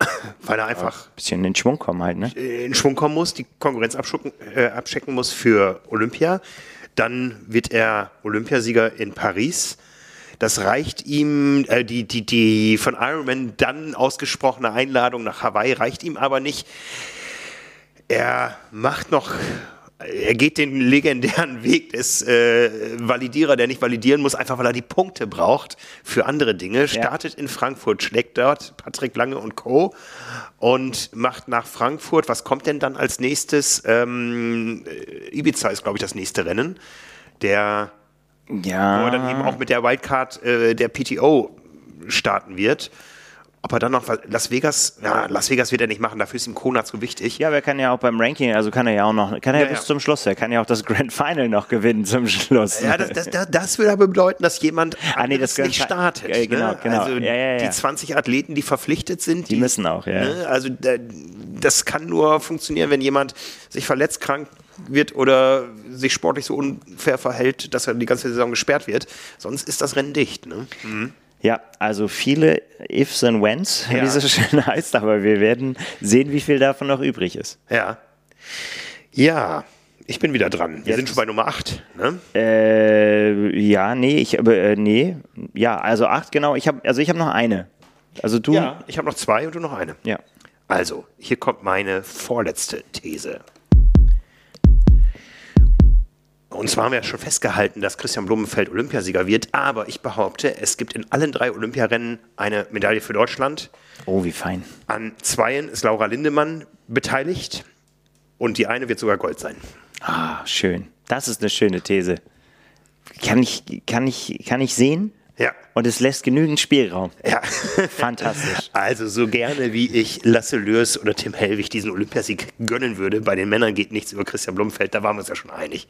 weil er einfach. Ein bisschen in Schwung kommen halt, ne? In Schwung kommen muss, die Konkurrenz abchecken, äh, abchecken muss für Olympia. Dann wird er Olympiasieger in Paris. Das reicht ihm, äh, die, die, die von Ironman dann ausgesprochene Einladung nach Hawaii reicht ihm aber nicht er macht noch er geht den legendären Weg des äh, Validierer, der nicht validieren muss, einfach weil er die Punkte braucht für andere Dinge. Startet ja. in Frankfurt, schlägt dort Patrick Lange und Co. und macht nach Frankfurt. Was kommt denn dann als nächstes? Ähm, Ibiza ist, glaube ich, das nächste Rennen. Der, ja. wo er dann eben auch mit der Wildcard äh, der PTO starten wird. Ob er dann noch Las Vegas, ja, Las Vegas wird er nicht machen, dafür ist ihm Kona zu wichtig. Ja, aber er kann ja auch beim Ranking, also kann er ja auch noch, kann er ja, ja bis ja. zum Schluss, er kann ja auch das Grand Final noch gewinnen zum Schluss. Ja, das, das, das, das würde aber bedeuten, dass jemand ah, nee, das nicht startet. Äh, genau, ne? genau. Also ja, die 20 Athleten, die verpflichtet sind, die, die müssen auch, ja. Ne? Also das kann nur funktionieren, wenn jemand sich verletzt, krank wird oder sich sportlich so unfair verhält, dass er die ganze Saison gesperrt wird. Sonst ist das Rennen dicht. Ne? Mhm. Ja, also viele Ifs and Whens, ja. wie es so schön heißt, aber wir werden sehen, wie viel davon noch übrig ist. Ja. Ja, ich bin wieder dran. Wir Jetzt sind schon bei Nummer 8. Ne? Äh, ja, nee, ich, äh, nee, ja, also acht, genau. Ich habe, also ich habe noch eine. Also du? Ja, ich habe noch zwei und du noch eine. Ja. Also, hier kommt meine vorletzte These. Und zwar haben wir ja schon festgehalten, dass Christian Blumenfeld Olympiasieger wird, aber ich behaupte, es gibt in allen drei Olympiarennen eine Medaille für Deutschland. Oh, wie fein. An zweien ist Laura Lindemann beteiligt und die eine wird sogar Gold sein. Ah, schön. Das ist eine schöne These. Kann ich, kann ich, kann ich sehen? Ja. Und es lässt genügend Spielraum. Ja. Fantastisch. Also so gerne wie ich Lasse Lörs oder Tim Hellwig diesen Olympiasieg gönnen würde, bei den Männern geht nichts über Christian Blumfeld, da waren wir uns ja schon einig.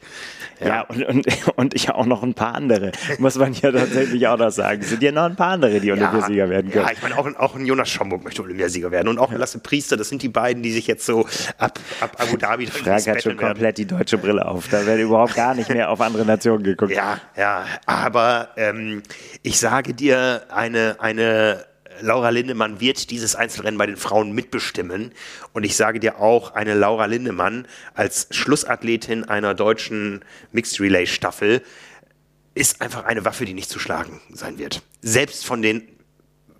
Ja, ja und, und, und ich auch noch ein paar andere, muss man ja tatsächlich auch noch sagen. Es sind ja noch ein paar andere, die Olympiasieger ja, werden können. Ja, ich meine, auch, auch ein Jonas Schomburg möchte Olympiasieger werden und auch ein Lasse Priester, das sind die beiden, die sich jetzt so ab, ab Abu Dhabi Frank hat schon komplett die deutsche Brille auf, da wird überhaupt gar nicht mehr auf andere Nationen geguckt. Ja, ja, aber ähm, ich sage dir, eine, eine Laura Lindemann wird dieses Einzelrennen bei den Frauen mitbestimmen. Und ich sage dir auch, eine Laura Lindemann als Schlussathletin einer deutschen Mixed Relay Staffel ist einfach eine Waffe, die nicht zu schlagen sein wird. Selbst von den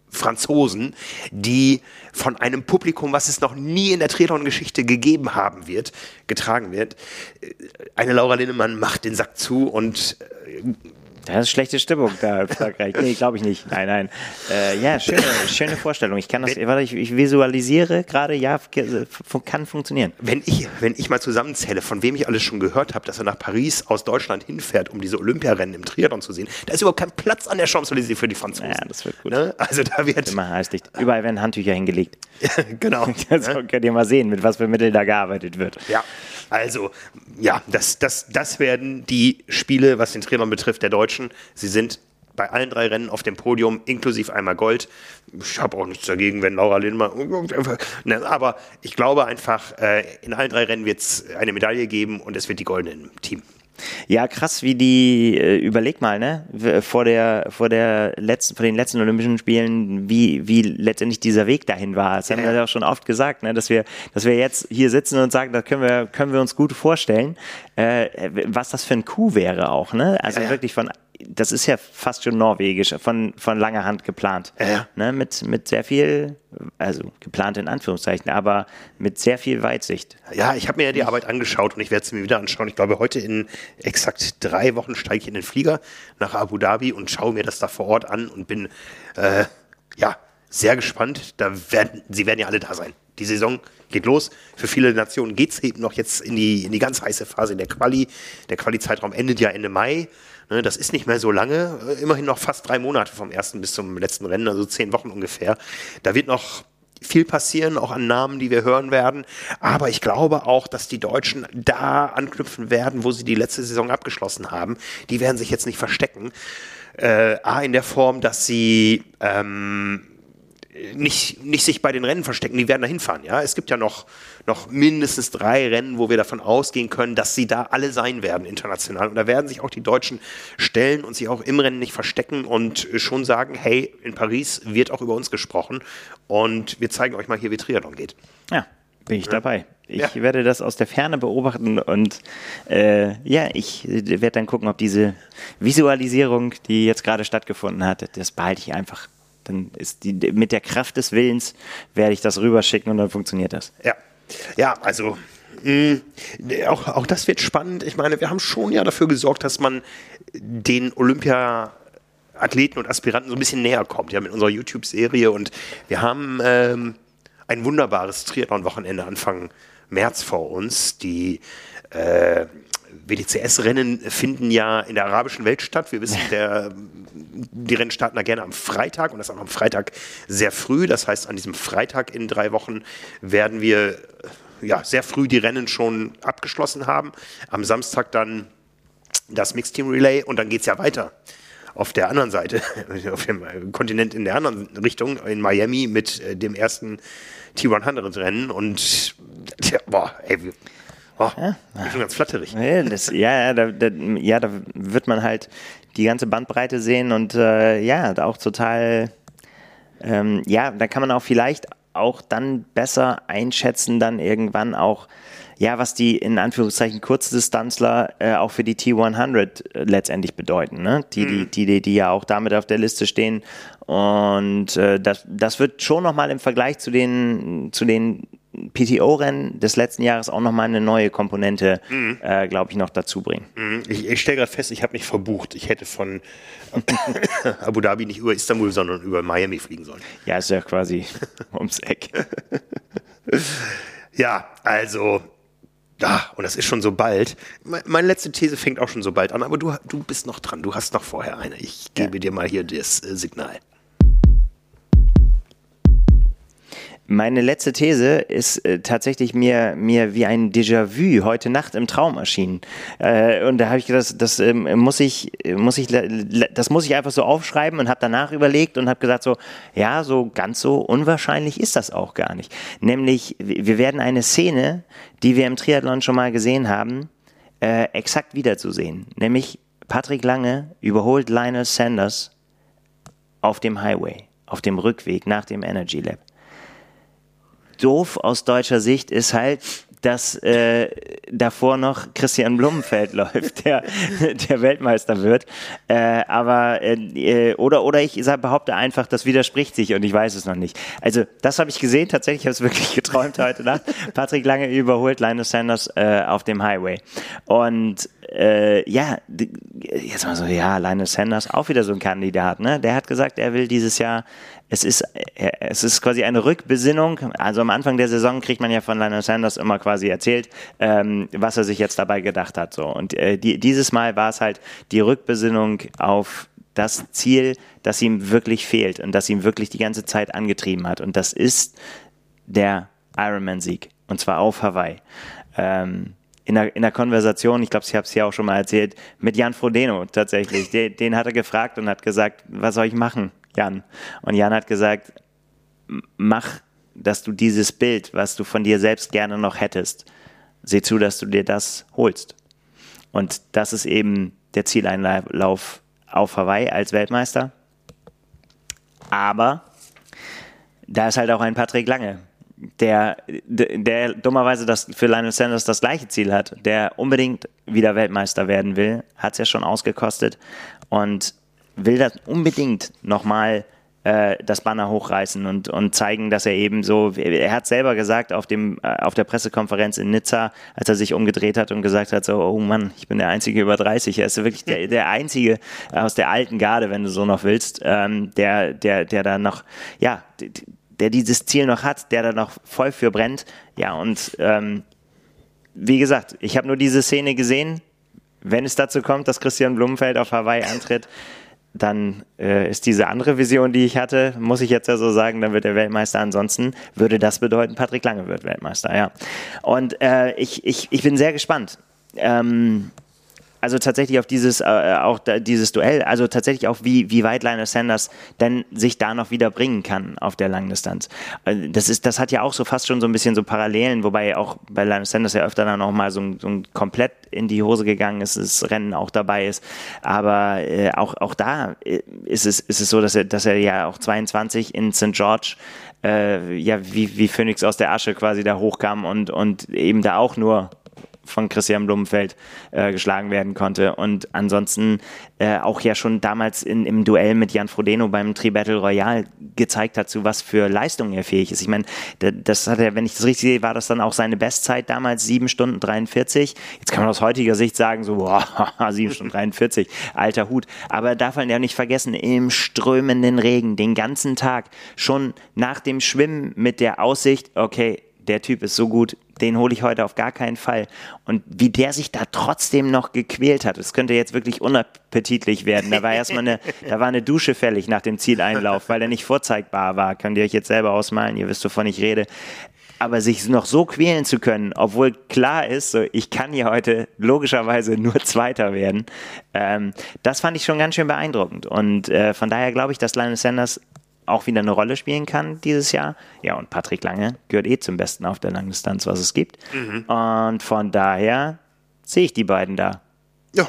Franzosen, die von einem Publikum, was es noch nie in der Triathlon-Geschichte gegeben haben wird, getragen wird. Eine Laura Lindemann macht den Sack zu und das ist schlechte Stimmung da in Frankreich. Nee, glaube ich nicht. Nein, nein. Äh, ja, schöne, schöne Vorstellung. Ich kann das, warte, ich, ich visualisiere gerade, ja, kann funktionieren. Wenn ich, wenn ich mal zusammenzähle, von wem ich alles schon gehört habe, dass er nach Paris aus Deutschland hinfährt, um diese Olympiarennen im Triathlon zu sehen, da ist überhaupt kein Platz an der Champs-Élysées für die Franzosen. Ja, das wird gut. Ne? Also da wird... Immer heißdicht. Überall werden Handtücher hingelegt. genau. Also ne? könnt ihr mal sehen, mit was für Mitteln da gearbeitet wird. Ja, also, ja, das, das, das werden die Spiele, was den Triathlon betrifft, der Deutschen. Sie sind bei allen drei Rennen auf dem Podium, inklusive einmal Gold. Ich habe auch nichts dagegen, wenn Laura Lindmann. Ne, aber ich glaube einfach, äh, in allen drei Rennen wird es eine Medaille geben und es wird die goldene im Team. Ja, krass, wie die, äh, überleg mal, ne, vor der, vor der letzten, vor den letzten Olympischen Spielen, wie, wie letztendlich dieser Weg dahin war. Das ja, haben wir ja auch schon oft gesagt, ne, dass wir, dass wir jetzt hier sitzen und sagen, das können wir, können wir uns gut vorstellen, äh, was das für ein Coup wäre auch, ne? Also ja, wirklich von das ist ja fast schon norwegisch, von, von langer Hand geplant. Ja. Ne, mit, mit sehr viel, also geplant in Anführungszeichen, aber mit sehr viel Weitsicht. Ja, ich habe mir ja die Arbeit angeschaut und ich werde sie mir wieder anschauen. Ich glaube, heute in exakt drei Wochen steige ich in den Flieger nach Abu Dhabi und schaue mir das da vor Ort an und bin, äh, ja, sehr gespannt. Da werden, sie werden ja alle da sein. Die Saison geht los. Für viele Nationen geht es eben noch jetzt in die, in die ganz heiße Phase der Quali. Der Quali-Zeitraum endet ja Ende Mai. Ne, das ist nicht mehr so lange, äh, immerhin noch fast drei Monate vom ersten bis zum letzten Rennen, also zehn Wochen ungefähr. Da wird noch viel passieren, auch an Namen, die wir hören werden. Aber ich glaube auch, dass die Deutschen da anknüpfen werden, wo sie die letzte Saison abgeschlossen haben. Die werden sich jetzt nicht verstecken. Äh, A, in der Form, dass sie ähm, nicht, nicht sich bei den Rennen verstecken, die werden da hinfahren. Ja? Es gibt ja noch, noch mindestens drei Rennen, wo wir davon ausgehen können, dass sie da alle sein werden international. Und da werden sich auch die Deutschen stellen und sich auch im Rennen nicht verstecken und schon sagen, hey, in Paris wird auch über uns gesprochen und wir zeigen euch mal hier, wie Triathlon geht. Ja, bin ich ja. dabei. Ich ja. werde das aus der Ferne beobachten und äh, ja, ich werde dann gucken, ob diese Visualisierung, die jetzt gerade stattgefunden hat, das behalte ich einfach dann ist die, mit der Kraft des Willens werde ich das rüberschicken und dann funktioniert das. Ja, ja, also mh, auch, auch das wird spannend. Ich meine, wir haben schon ja dafür gesorgt, dass man den Olympia Athleten und Aspiranten so ein bisschen näher kommt, ja, mit unserer YouTube-Serie. Und wir haben ähm, ein wunderbares Triathlon-Wochenende Anfang März vor uns. Die äh, WDCS-Rennen finden ja in der arabischen Welt statt. Wir wissen, der, die Rennen starten da gerne am Freitag und das auch am Freitag sehr früh. Das heißt, an diesem Freitag in drei Wochen werden wir ja, sehr früh die Rennen schon abgeschlossen haben. Am Samstag dann das Mixed Team Relay und dann geht es ja weiter auf der anderen Seite, auf dem Kontinent in der anderen Richtung, in Miami mit äh, dem ersten T100-Rennen und tja, boah, ey, Oh, ja. Ich bin schon ganz flatterig. Ja, das, ja, da, da, ja, da wird man halt die ganze Bandbreite sehen und äh, ja, auch total, ähm, ja, da kann man auch vielleicht auch dann besser einschätzen, dann irgendwann auch, ja, was die in Anführungszeichen Kurzdistanzler äh, auch für die T100 äh, letztendlich bedeuten, ne? Die, mhm. die, die, die ja auch damit auf der Liste stehen. Und äh, das, das wird schon nochmal im Vergleich zu den, zu den PTO-Rennen des letzten Jahres auch nochmal eine neue Komponente, mhm. äh, glaube ich, noch dazu bringen. Mhm. Ich, ich stelle gerade fest, ich habe mich verbucht. Ich hätte von Abu Dhabi nicht über Istanbul, sondern über Miami fliegen sollen. Ja, ist ja quasi ums Eck. ja, also ja, und das ist schon so bald. Meine letzte These fängt auch schon so bald an, aber du, du bist noch dran. Du hast noch vorher eine. Ich gebe ja. dir mal hier das äh, Signal. Meine letzte These ist äh, tatsächlich mir, mir wie ein Déjà-vu heute Nacht im Traum erschienen. Äh, und da habe ich gedacht, das, das ähm, muss ich, muss ich, das muss ich einfach so aufschreiben und habe danach überlegt und habe gesagt so, ja, so ganz so unwahrscheinlich ist das auch gar nicht. Nämlich, wir werden eine Szene, die wir im Triathlon schon mal gesehen haben, äh, exakt wiederzusehen. Nämlich Patrick Lange überholt Lionel Sanders auf dem Highway, auf dem Rückweg nach dem Energy Lab doof aus deutscher Sicht ist halt, dass äh, davor noch Christian Blumenfeld läuft, der, der Weltmeister wird. Äh, aber äh, oder oder ich sag, behaupte einfach, das widerspricht sich und ich weiß es noch nicht. Also das habe ich gesehen, tatsächlich habe es wirklich geträumt heute Nacht. Patrick Lange überholt Linus Sanders äh, auf dem Highway. Und äh, ja, jetzt mal so, ja, Linus Sanders, auch wieder so ein Kandidat, ne? Der hat gesagt, er will dieses Jahr es ist, es ist quasi eine Rückbesinnung. Also am Anfang der Saison kriegt man ja von Lionel Sanders immer quasi erzählt, ähm, was er sich jetzt dabei gedacht hat. So. Und äh, die, dieses Mal war es halt die Rückbesinnung auf das Ziel, das ihm wirklich fehlt und das ihm wirklich die ganze Zeit angetrieben hat. Und das ist der Ironman-Sieg. Und zwar auf Hawaii. Ähm, in der, in der Konversation, ich glaube, ich habe es ja auch schon mal erzählt, mit Jan Frodeno tatsächlich. Den, den hat er gefragt und hat gesagt, was soll ich machen? Jan. Und Jan hat gesagt, mach, dass du dieses Bild, was du von dir selbst gerne noch hättest, seh zu, dass du dir das holst. Und das ist eben der Zieleinlauf auf Hawaii als Weltmeister. Aber da ist halt auch ein Patrick Lange, der, der dummerweise das für Lionel Sanders das gleiche Ziel hat, der unbedingt wieder Weltmeister werden will, hat es ja schon ausgekostet und will das unbedingt nochmal äh, das Banner hochreißen und, und zeigen, dass er eben so, er hat selber gesagt auf, dem, äh, auf der Pressekonferenz in Nizza, als er sich umgedreht hat und gesagt hat, so, oh Mann, ich bin der Einzige über 30. Er ist wirklich der, der Einzige aus der alten Garde, wenn du so noch willst, ähm, der, der, der da noch, ja, der dieses Ziel noch hat, der da noch voll für brennt. Ja, und ähm, wie gesagt, ich habe nur diese Szene gesehen. Wenn es dazu kommt, dass Christian Blumenfeld auf Hawaii antritt, dann äh, ist diese andere Vision, die ich hatte, muss ich jetzt ja so sagen, dann wird er Weltmeister. Ansonsten würde das bedeuten, Patrick Lange wird Weltmeister, ja. Und äh, ich, ich, ich bin sehr gespannt. Ähm, also tatsächlich auf dieses, äh, auch da, dieses Duell, also tatsächlich auch wie, wie weit Lionel Sanders denn sich da noch wieder bringen kann auf der Langdistanz. Äh, das ist, das hat ja auch so fast schon so ein bisschen so Parallelen, wobei auch bei Lionel Sanders ja öfter dann auch mal so, so ein komplett in die Hose gegangen ist, das Rennen auch dabei ist. Aber äh, auch, auch da äh, ist es, ist es so, dass er, dass er ja auch 22 in St. George äh, ja wie, wie Phoenix aus der Asche quasi da hochkam und, und eben da auch nur von Christian Blumenfeld äh, geschlagen werden konnte. Und ansonsten äh, auch ja schon damals in, im Duell mit Jan Frodeno beim Tri-Battle Royale gezeigt hat, zu was für Leistungen er fähig ist. Ich meine, das hat er, wenn ich das richtig sehe, war das dann auch seine Bestzeit damals, 7 Stunden 43. Jetzt kann man aus heutiger Sicht sagen, so, boah, 7 Stunden 43, alter Hut. Aber darf man ja nicht vergessen, im strömenden Regen, den ganzen Tag, schon nach dem Schwimmen mit der Aussicht, okay, der Typ ist so gut, den hole ich heute auf gar keinen Fall. Und wie der sich da trotzdem noch gequält hat, es könnte jetzt wirklich unappetitlich werden. Da war erstmal eine, da war eine Dusche fällig nach dem Zieleinlauf, weil er nicht vorzeigbar war. Könnt ihr euch jetzt selber ausmalen, ihr wisst, wovon ich rede. Aber sich noch so quälen zu können, obwohl klar ist, so, ich kann hier heute logischerweise nur Zweiter werden, ähm, das fand ich schon ganz schön beeindruckend. Und äh, von daher glaube ich, dass Lionel Sanders auch wieder eine Rolle spielen kann dieses Jahr. Ja, und Patrick Lange gehört eh zum Besten auf der Langdistanz, was es gibt. Mhm. Und von daher sehe ich die beiden da. Ja.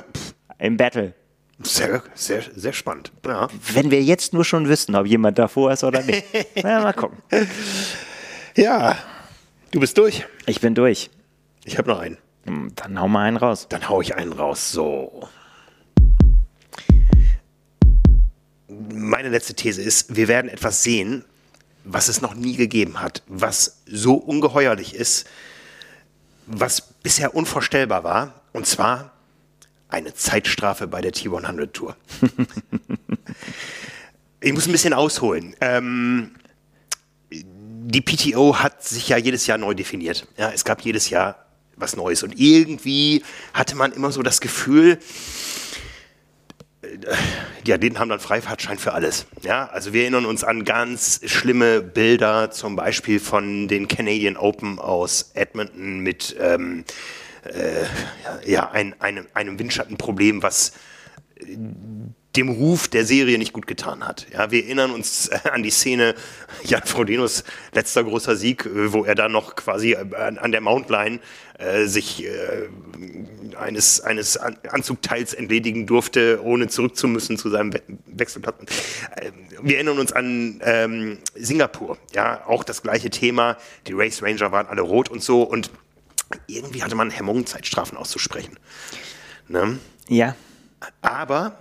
Im Battle. Sehr, sehr, sehr spannend. Ja. Wenn wir jetzt nur schon wüssten, ob jemand davor ist oder nicht. Na, mal gucken. Ja, du bist durch. Ich bin durch. Ich habe noch einen. Hm, Dann hau mal einen raus. Dann hau ich einen raus. So. Meine letzte These ist, wir werden etwas sehen, was es noch nie gegeben hat, was so ungeheuerlich ist, was bisher unvorstellbar war, und zwar eine Zeitstrafe bei der T100 Tour. ich muss ein bisschen ausholen. Ähm, die PTO hat sich ja jedes Jahr neu definiert. Ja, es gab jedes Jahr was Neues. Und irgendwie hatte man immer so das Gefühl, äh, die Athleten haben dann Freifahrtschein für alles. Ja, also wir erinnern uns an ganz schlimme Bilder, zum Beispiel von den Canadian Open aus Edmonton mit ähm, äh, ja, ein, einem, einem Windschattenproblem, was dem Ruf der Serie nicht gut getan hat. Ja, wir erinnern uns äh, an die Szene Jan Frodenos letzter großer Sieg, äh, wo er dann noch quasi äh, an, der Mountline äh, sich eines, eines an Anzugteils entledigen durfte, ohne zurück zu müssen zu seinem We Wechselplatz. Wir erinnern uns an ähm, Singapur, ja, auch das gleiche Thema. Die Race Ranger waren alle rot und so und irgendwie hatte man Hemmungen, Zeitstrafen auszusprechen. Ne? Ja. Aber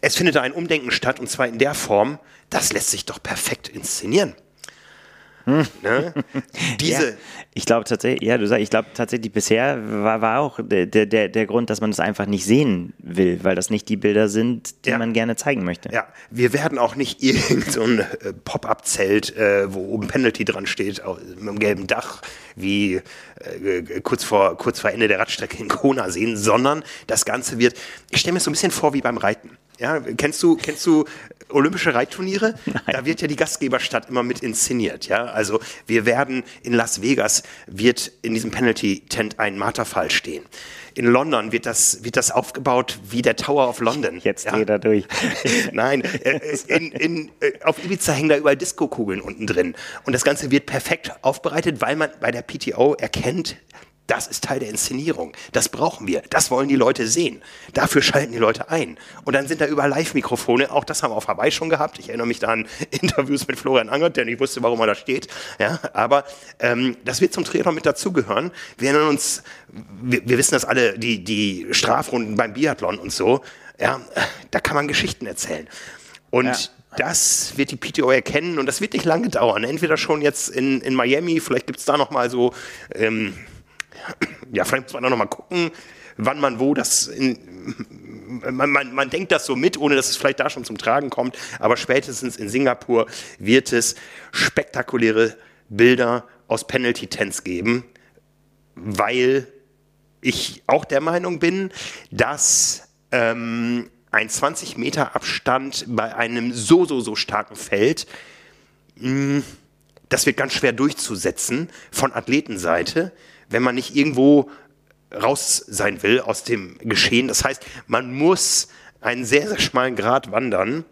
es findet ein Umdenken statt und zwar in der Form, das lässt sich doch perfekt inszenieren. Ne? Diese, Ja, ich glaube tatsächlich, ja, du sagst, ich glaube tatsächlich bisher war, war auch der, der, der Grund, dass man es einfach nicht sehen will, weil das nicht die Bilder sind, die Ja. man gerne zeigen möchte. ja, wir werden auch nicht irgend so ein äh, Pop-up-Zelt, äh, wo oben Penalty dran steht, mit einem gelben Dach, wie äh, kurz, vor, kurz vor Ende der Radstrecke in Kona sehen, sondern das Ganze wird, ich stelle mir es so ein bisschen vor wie beim Reiten. Ja, kennst du, kennst du olympische Reitturniere? Da wird ja die Gastgeberstadt immer mit inszeniert. Ja, also wir werden in Las Vegas wird in diesem Penalty Tent ein Marterfall stehen. In London wird das, wird das aufgebaut wie der Tower of London. Jetzt ja? er durch. Nein, äh, in, in, äh, auf Ibiza hängen da überall Diskokugeln unten drin. Und das Ganze wird perfekt aufbereitet, weil man bei der PTO erkennt, das ist Teil der Inszenierung. Das brauchen wir. Das wollen die Leute sehen. Dafür schalten die Leute ein. Und dann sind da überall Live-Mikrofone. Auch das haben wir auf Hawaii schon gehabt. Ich erinnere mich da an Interviews mit Florian Angert, der nicht wusste, warum er da steht. Ja, aber ähm, das wird zum Triathlon mit dazugehören. Wir erinnern uns, wir, wir wissen das alle, die, die Strafrunden beim Biathlon und so. Ja, da kann man Geschichten erzählen. Und Ja. das wird die PTO erkennen und das wird nicht lange dauern. Entweder schon jetzt in, in Miami, vielleicht gibt es da noch mal so, ähm, ja, vielleicht muss man da noch mal gucken, wann man wo das in, man, man, man denkt das so mit, ohne dass es vielleicht da schon zum Tragen kommt, aber spätestens in Singapur wird es spektakuläre Bilder aus Penalty-Tents geben, weil ich auch der Meinung bin, dass ähm, ein 20 Meter Abstand bei einem so, so, so starken Feld, mh, das wird ganz schwer durchzusetzen von Athletenseite, wenn man nicht irgendwo raus sein will aus dem Geschehen. Das heißt, man muss einen sehr, sehr schmalen Grat wandern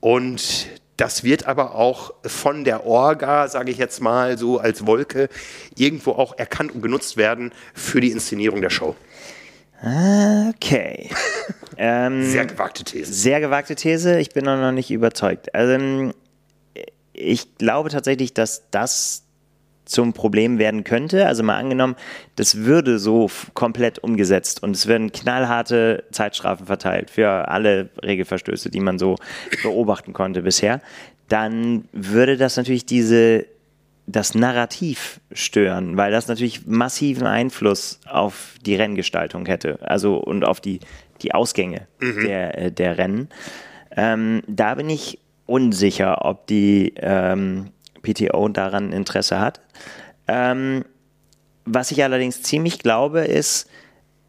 und das wird aber auch von der Orga, sage ich jetzt mal so als Wolke, irgendwo auch erkannt und genutzt werden für die Inszenierung der Show. Okay. ähm, Sehr gewagte These. Sehr gewagte These, ich bin noch nicht überzeugt. Also, ich glaube tatsächlich, dass das zum Problem werden könnte. Also mal angenommen, das würde so komplett umgesetzt und es werden knallharte Zeitstrafen verteilt für alle Regelverstöße, die man so beobachten konnte bisher. Dann würde das natürlich diese das Narrativ stören, weil das natürlich massiven Einfluss auf die Renngestaltung hätte, also und auf die, die Ausgänge der, äh, der Rennen. Ähm, da bin ich unsicher, ob die ähm, PTO daran Interesse hat. Ähm, was ich allerdings ziemlich glaube, ist,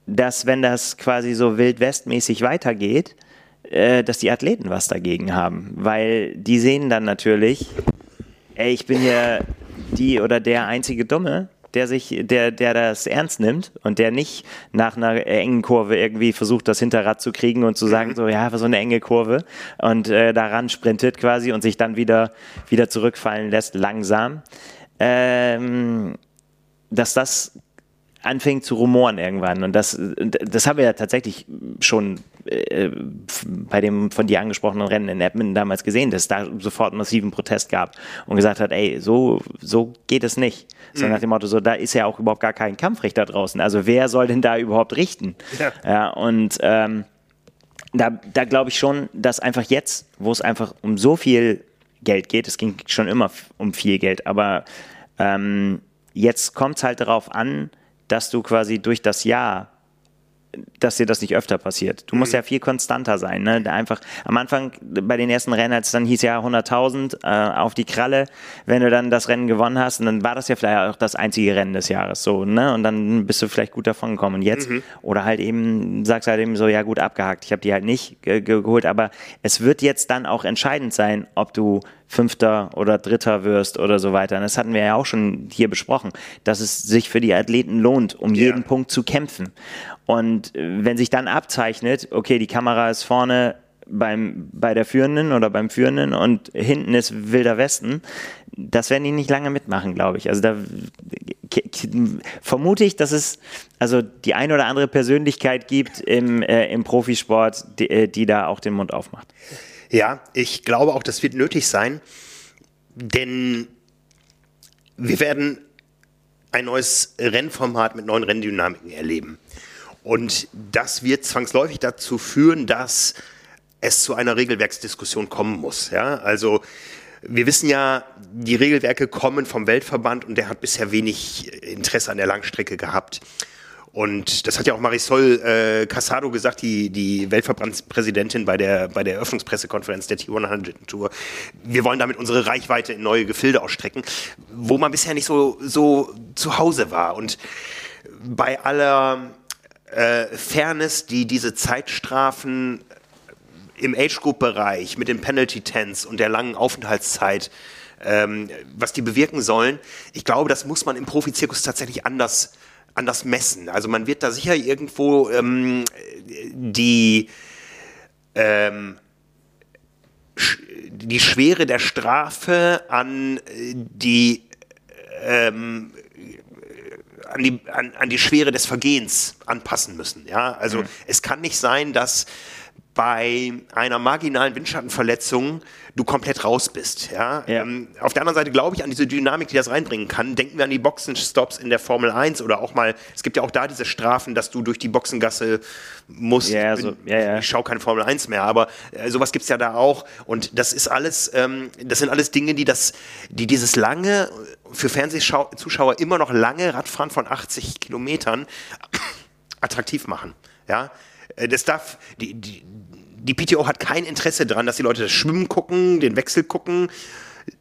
dass wenn das quasi so wildwestmäßig weitergeht, äh, dass die Athleten was dagegen haben, weil die sehen dann natürlich, ey, ich bin hier die oder der einzige Dumme, der sich, der, der das ernst nimmt und der nicht nach einer engen Kurve irgendwie versucht, das Hinterrad zu kriegen und zu sagen, so, ja, so eine enge Kurve und äh, daran sprintet quasi und sich dann wieder, wieder zurückfallen lässt, langsam. Ähm, dass das anfängt zu rumoren irgendwann. Und das, das haben wir ja tatsächlich schon äh, bei dem von dir angesprochenen Rennen in Edmonton damals gesehen, dass es da sofort massiven Protest gab und gesagt hat, ey, so, so geht es nicht. So mhm. nach dem Motto, so, da ist ja auch überhaupt gar kein Kampfrichter draußen. Also wer soll denn da überhaupt richten? Ja, ja und ähm, da, da glaube ich schon, dass einfach jetzt, wo es einfach um so viel Geld geht, es ging schon immer um viel Geld, aber ähm, jetzt kommt es halt darauf an, dass du quasi durch das Jahr dass dir das nicht öfter passiert. Du musst mhm. ja viel konstanter sein. Ne? Einfach am Anfang bei den ersten Rennen, als es dann hieß ja 100.000 äh, auf die Kralle, wenn du dann das Rennen gewonnen hast, und dann war das ja vielleicht auch das einzige Rennen des Jahres so, ne? Und dann bist du vielleicht gut davon gekommen. Und jetzt mhm. oder halt eben sagst halt eben so, ja gut abgehakt. Ich habe die halt nicht ge geholt, aber es wird jetzt dann auch entscheidend sein, ob du Fünfter oder Dritter wirst oder so weiter. Und das hatten wir ja auch schon hier besprochen, dass es sich für die Athleten lohnt, um yeah. jeden Punkt zu kämpfen. Und äh, wenn sich dann abzeichnet, okay, die Kamera ist vorne beim, bei der Führenden oder beim Führenden und hinten ist Wilder Westen, das werden die nicht lange mitmachen, glaube ich. Also da vermute ich, dass es also die ein oder andere Persönlichkeit gibt im, äh, im Profisport, die, äh, die da auch den Mund aufmacht. Ja, ich glaube auch, das wird nötig sein, denn wir werden ein neues Rennformat mit neuen Renndynamiken erleben. Und das wird zwangsläufig dazu führen, dass es zu einer Regelwerksdiskussion kommen muss. Ja? Also wir wissen ja, die Regelwerke kommen vom Weltverband und der hat bisher wenig Interesse an der Langstrecke gehabt. Und das hat ja auch Marisol äh, Casado gesagt, die, die Weltverbandspräsidentin bei der, bei der Eröffnungspressekonferenz der T100 Tour. Wir wollen damit unsere Reichweite in neue Gefilde ausstrecken, wo man bisher nicht so, so zu Hause war. Und bei aller äh, Fairness, die diese Zeitstrafen im Age-Group-Bereich mit den Penalty-Tents und der langen Aufenthaltszeit ähm, was die bewirken sollen. Ich glaube, das muss man im Profizirkus tatsächlich anders anders messen. Also man wird da sicher irgendwo ähm, die, ähm, die Schwere der Strafe an die, ähm, an die, an, an die Schwere des Vergehens anpassen müssen. Ja? Also mhm. es kann nicht sein, dass bei einer marginalen Windschattenverletzung du komplett raus bist. Ja? ja. Ähm, auf der anderen Seite glaube ich an diese Dynamik, die das reinbringen kann. Denken wir an die Boxenstops in der Formel 1 oder auch mal, es gibt ja auch da diese Strafen, dass du durch die Boxengasse musst. Ja, so, ja, ja. Ich schaue keine Formel 1 mehr, aber äh, sowas gibt es ja da auch. Und das ist alles, ähm, das sind alles Dinge, die das, die dieses lange, für Fernsehzuschauer immer noch lange Radfahren von 80 Kilometern attraktiv machen. Ja, äh, das darf, die, die, die PTO hat kein Interesse daran, dass die Leute das Schwimmen gucken, den Wechsel gucken,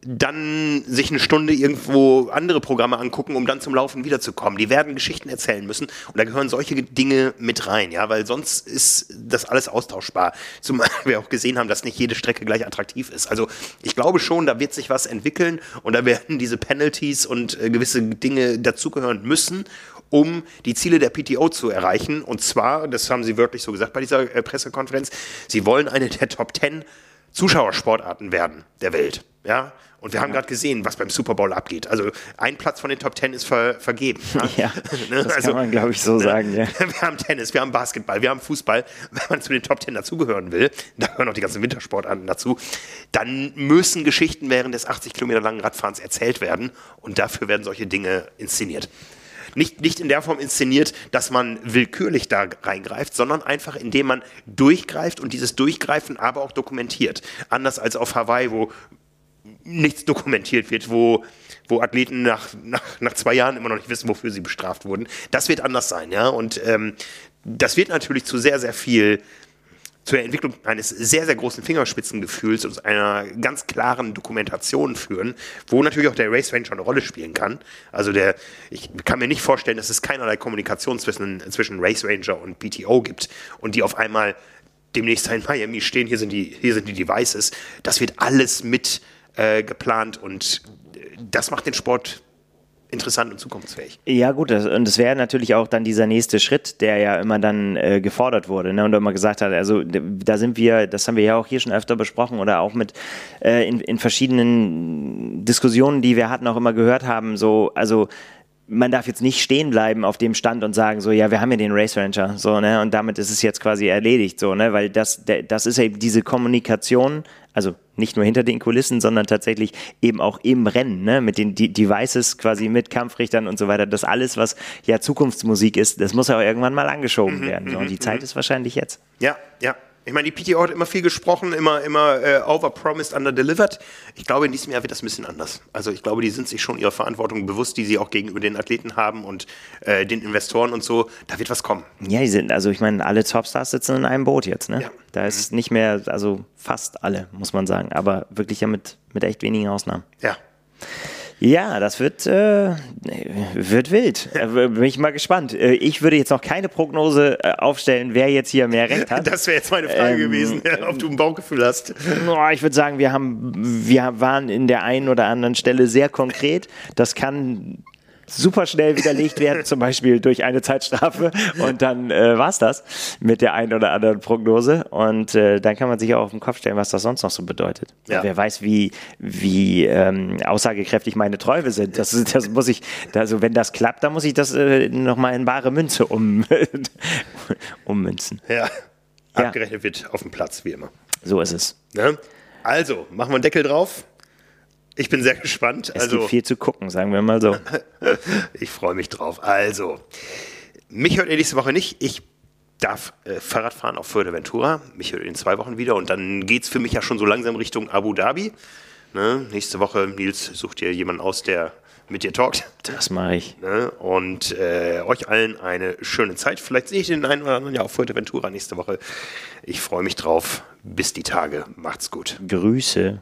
dann sich eine Stunde irgendwo andere Programme angucken, um dann zum Laufen wiederzukommen. Die werden Geschichten erzählen müssen und da gehören solche Dinge mit rein, ja, weil sonst ist das alles austauschbar. Zumal wir auch gesehen haben, dass nicht jede Strecke gleich attraktiv ist. Also ich glaube schon, da wird sich was entwickeln und da werden diese Penalties und äh, gewisse Dinge dazugehören müssen um die Ziele der PTO zu erreichen. Und zwar, das haben sie wörtlich so gesagt bei dieser äh, Pressekonferenz, sie wollen eine der Top Ten Zuschauersportarten werden der Welt. Ja, und wir haben gerade gesehen, was beim Super Bowl abgeht. Also ein Platz von den Top Ten ist ver vergeben. Ja, ne? das also, kann man, glaube ich, so ne? sagen. Ja. Wir haben Tennis, wir haben Basketball, wir haben Fußball. Wenn man zu den Top Ten dazugehören will, da gehören auch die ganzen Wintersportarten dazu, dann müssen Geschichten während des 80 Kilometer langen Radfahrens erzählt werden. Und dafür werden solche Dinge inszeniert nicht, nicht in der Form inszeniert, dass man willkürlich da reingreift, sondern einfach indem man durchgreift und dieses Durchgreifen aber auch dokumentiert. Anders als auf Hawaii, wo nichts dokumentiert wird, wo, wo Athleten nach, nach, nach zwei Jahren immer noch nicht wissen, wofür sie bestraft wurden. Das wird anders sein, ja. Und ähm, das wird natürlich zu sehr, sehr viel zur Entwicklung eines sehr, sehr großen Fingerspitzengefühls und einer ganz klaren Dokumentation führen, wo natürlich auch der Race Ranger eine Rolle spielen kann. Also der, ich kann mir nicht vorstellen, dass es keinerlei Kommunikation zwischen, zwischen Race Ranger und PTO gibt und die auf einmal demnächst in Miami stehen, hier sind die, hier sind die Devices. Das wird alles mit äh, geplant und das macht den Sport interessant und zukunftsfähig. Ja gut, das, und es wäre natürlich auch dann dieser nächste Schritt, der ja immer dann äh, gefordert wurde ne, und immer gesagt hat, also da sind wir, das haben wir ja auch hier schon öfter besprochen oder auch mit äh, in, in verschiedenen Diskussionen, die wir hatten, auch immer gehört haben, so, also man darf jetzt nicht stehen bleiben auf dem Stand und sagen so, ja, wir haben ja den Race Ranger, so, ne, und damit ist es jetzt quasi erledigt, so, ne, weil das, das ist eben diese Kommunikation, also nicht nur hinter den Kulissen, sondern tatsächlich eben auch im Rennen, ne, mit den De Devices quasi mit Kampfrichtern und so weiter, das alles, was ja Zukunftsmusik ist, das muss ja auch irgendwann mal angeschoben mhm, werden, so, und die mhm, Zeit mhm. ist wahrscheinlich jetzt. Ja, ja, ich meine, die PTO hat immer viel gesprochen, immer, immer äh, overpromised, underdelivered. Ich glaube, in diesem Jahr wird das ein bisschen anders. Also ich glaube, die sind sich schon ihrer Verantwortung bewusst, die sie auch gegenüber den Athleten haben und äh, den Investoren und so. Da wird was kommen. Ja, die sind, also ich meine, alle Topstars sitzen in einem Boot jetzt, ne? Ja. Da ist mhm. nicht mehr, also fast alle, muss man sagen, aber wirklich ja mit, mit echt wenigen Ausnahmen. Ja. Ja, das wird, äh, wird wild. Äh, bin ich mal gespannt. Äh, ich würde jetzt noch keine Prognose äh, aufstellen, wer jetzt hier mehr Recht hat. Das wäre jetzt meine Frage ähm, gewesen, ob du ein Bauchgefühl hast. Ich würde sagen, wir haben, wir waren in der einen oder anderen Stelle sehr konkret. Das kann super schnell widerlegt werden, zum Beispiel durch eine Zeitstrafe. Und dann äh, war es das mit der einen oder anderen Prognose. Und äh, dann kann man sich auch auf den Kopf stellen, was das sonst noch so bedeutet. Ja. Wer weiß, wie, wie ähm, aussagekräftig meine Träume sind. Das, das muss ich, also wenn das klappt, dann muss ich das äh, nochmal in bare Münze um, ummünzen. Ja. Abgerechnet wird auf dem Platz, wie immer. So ist es. Ne? Also, machen wir einen Deckel drauf. Ich bin sehr gespannt. Es also, gibt viel zu gucken, sagen wir mal so. ich freue mich drauf. Also, mich hört ihr nächste Woche nicht. Ich darf äh, Fahrrad fahren auf Fuerteventura. Mich hört ihr in zwei Wochen wieder. Und dann geht es für mich ja schon so langsam Richtung Abu Dhabi. Ne? Nächste Woche, Nils, sucht ihr jemanden aus, der mit dir talkt. Das mache ich. Ne? Und äh, euch allen eine schöne Zeit. Vielleicht sehe ich den einen oder anderen ja auf Fuerteventura nächste Woche. Ich freue mich drauf. Bis die Tage. Macht's gut. Grüße.